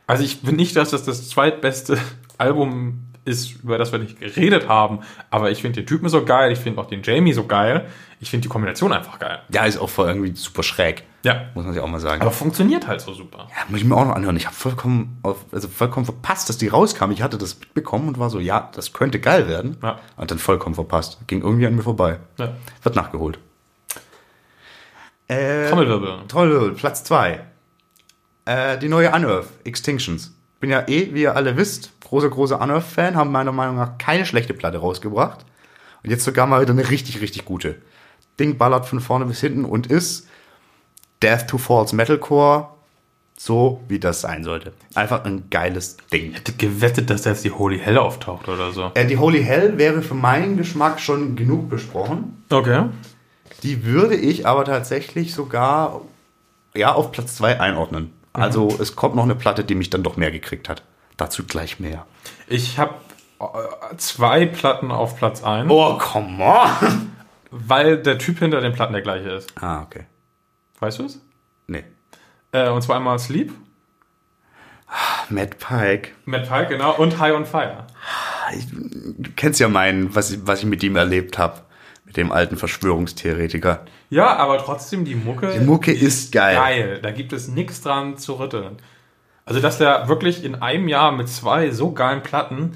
Also ich finde nicht, dass das das zweitbeste Album ist, über das wir nicht geredet haben, aber ich finde den Typen so geil, ich finde auch den Jamie so geil, ich finde die Kombination einfach geil. Ja, ist auch voll irgendwie super schräg. Ja. Muss man sich auch mal sagen. Aber funktioniert halt so super. ja, muss ich mir auch noch anhören. Ich habe vollkommen, auf, also vollkommen verpasst, dass die rauskam. Ich hatte das mitbekommen und war so, ja, das könnte geil werden. Ja. Und dann vollkommen verpasst. Ging irgendwie an mir vorbei. Ja. Wird nachgeholt. Äh, Trommelwirbel. Toll, Platz zwei. Äh, die neue Unearth, Extinctions. Bin ja eh, wie ihr alle wisst, großer, großer Unearth-Fan, haben meiner Meinung nach keine schlechte Platte rausgebracht. Und jetzt sogar mal wieder eine richtig, richtig gute. Ding ballert von vorne bis hinten und ist Death to Falls Metalcore, so wie das sein sollte. Einfach ein geiles Ding. hätte gewettet, dass da jetzt die Holy Hell auftaucht oder so. Äh, die Holy Hell wäre für meinen Geschmack schon genug besprochen. Okay. Die würde ich aber tatsächlich sogar ja, auf Platz 2 einordnen. Also es kommt noch eine Platte, die mich dann doch mehr gekriegt hat. Dazu gleich mehr. Ich habe äh, zwei Platten auf Platz 1, Oh, come on! weil der Typ hinter den Platten der gleiche ist. Ah, okay. Weißt du es? Nee. Äh, und zwar einmal Sleep, Matt Pike. Matt Pike, genau, und High on Fire. Du kennst ja meinen, was, ich- was ich mit ihm erlebt habe. Mit dem alten Verschwörungstheoretiker. Ja, aber trotzdem die Mucke. Die Mucke ist geil. geil. Da gibt es nichts dran zu rütteln. Also, dass der wirklich in einem Jahr mit zwei so geilen Platten,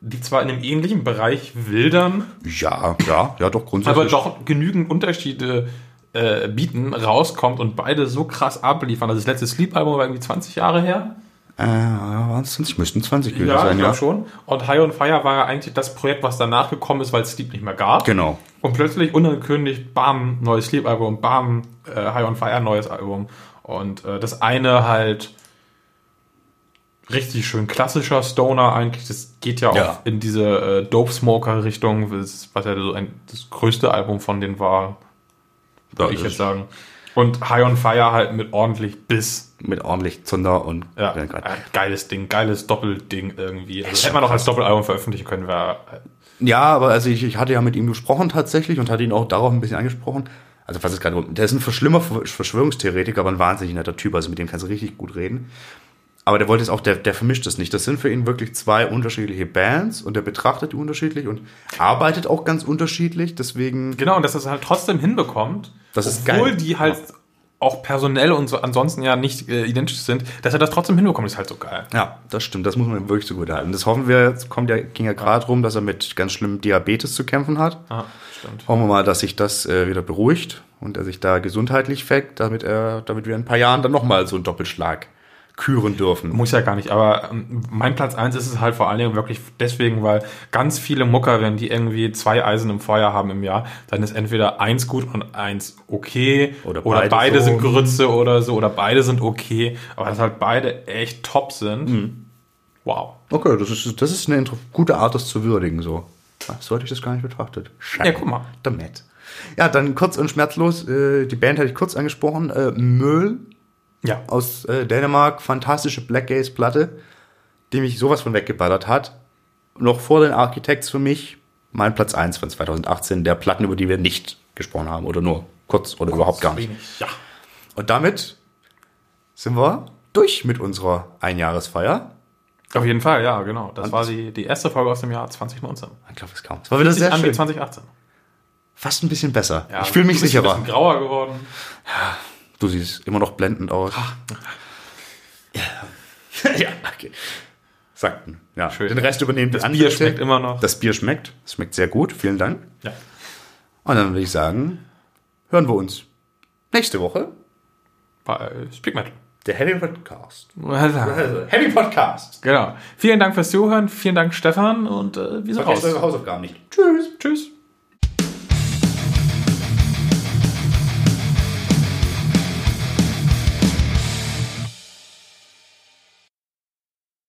die zwar in einem ähnlichen Bereich wildern, Ja, ja, ja, doch aber grundsätzlich. doch genügend Unterschiede äh, bieten, rauskommt und beide so krass abliefern. Also das letzte Sleep-Album war irgendwie 20 Jahre her. Äh, waren es 20? Müssten 20 gewesen Ja, ich sein, glaube ja. schon. Und High on Fire war ja eigentlich das Projekt, was danach gekommen ist, weil es Sleep nicht mehr gab. Genau. Und plötzlich unangekündigt, bam, neues Sleep-Album, bam, äh, High on Fire, neues Album. Und äh, das eine halt richtig schön klassischer Stoner eigentlich. Das geht ja auch Ja. in diese äh, Dope Smoker-Richtung, was was ja so ein, das größte Album von denen war, würde ich das jetzt sagen. Und High on Fire halt mit ordentlich Biss. Mit ordentlich Zunder und Ja, äh, geiles Ding, geiles Doppelding irgendwie. Also, Ist hätte man auch als Doppelalbum veröffentlichen können, wäre äh, Ja, aber also ich, ich hatte ja mit ihm gesprochen tatsächlich und hatte ihn auch darauf ein bisschen angesprochen. Also was ist gerade, der ist ein verschlimmer Verschwörungstheoretiker, aber ein wahnsinnig netter Typ, also mit dem kannst du richtig gut reden. Aber der wollte es auch, der, der vermischt es nicht. Das sind für ihn wirklich zwei unterschiedliche Bands und der betrachtet die unterschiedlich und arbeitet auch ganz unterschiedlich. Deswegen, Genau, und dass er es halt trotzdem hinbekommt, Das ist obwohl geil. die halt auch personell und so ansonsten ja nicht äh, identisch sind, dass er das trotzdem hinbekommt, ist halt so geil. ja, das stimmt. Das muss man wirklich so gut halten. Das hoffen wir, es kommt ja, ging ja gerade rum, dass er mit ganz schlimmem Diabetes zu kämpfen hat. Ah, stimmt. Hoffen wir mal, dass sich das äh, wieder beruhigt und er sich da gesundheitlich fängt, damit er, damit wir in ein paar Jahren dann nochmal so einen Doppelschlag küren dürfen. Muss ja gar nicht, aber ähm, mein Platz eins ist es halt vor allen Dingen wirklich deswegen, weil ganz viele Muckerinnen, die irgendwie zwei Eisen im Feuer haben im Jahr, dann ist entweder eins gut und eins okay Oder oder beide beide, so. sind Grütze oder so oder beide sind okay, aber dass halt beide echt top sind. Mhm. Wow. Okay, das ist, das ist eine gute Art, das zu würdigen, so. Ach, So hatte ich das gar nicht betrachtet. Scheiße. Ja, guck mal. Der Matt. Ja, dann kurz und schmerzlos, äh, die Band hatte ich kurz angesprochen, äh, Möhl Ja. aus äh, Dänemark, fantastische Black Gaze Platte, die mich sowas von weggeballert hat. Noch vor den Architects für mich, mein Platz 1 von 2018, der Platten, über die wir nicht gesprochen haben oder nur kurz oder überhaupt gar nicht. Ja. Und damit sind wir durch mit unserer Einjahresfeier. Auf jeden Fall, ja, genau. Das war die, die erste Folge aus dem Jahr 2019. Ich glaube es kaum. Es war wieder sehr schön. 2018. Fast ein bisschen besser. Ja, ich fühle mich sicherer. Ein bisschen grauer geworden. Du siehst immer noch blendend aus. Ja. ja, okay. Sagten. Ja. Schön. Den Rest übernehmen Das Bier schmeckt immer noch. Das Bier schmeckt. Es schmeckt sehr gut. Vielen Dank. Ja. Und dann würde ich sagen, hören wir uns nächste Woche. Bei Speak Metal. Der Heavy Podcast. Genau. Heavy Podcast. Vielen Dank fürs Zuhören. Vielen Dank, Stefan. Und äh, wir sind Vergesst raus. eure Hausaufgaben nicht. Tschüss. Tschüss.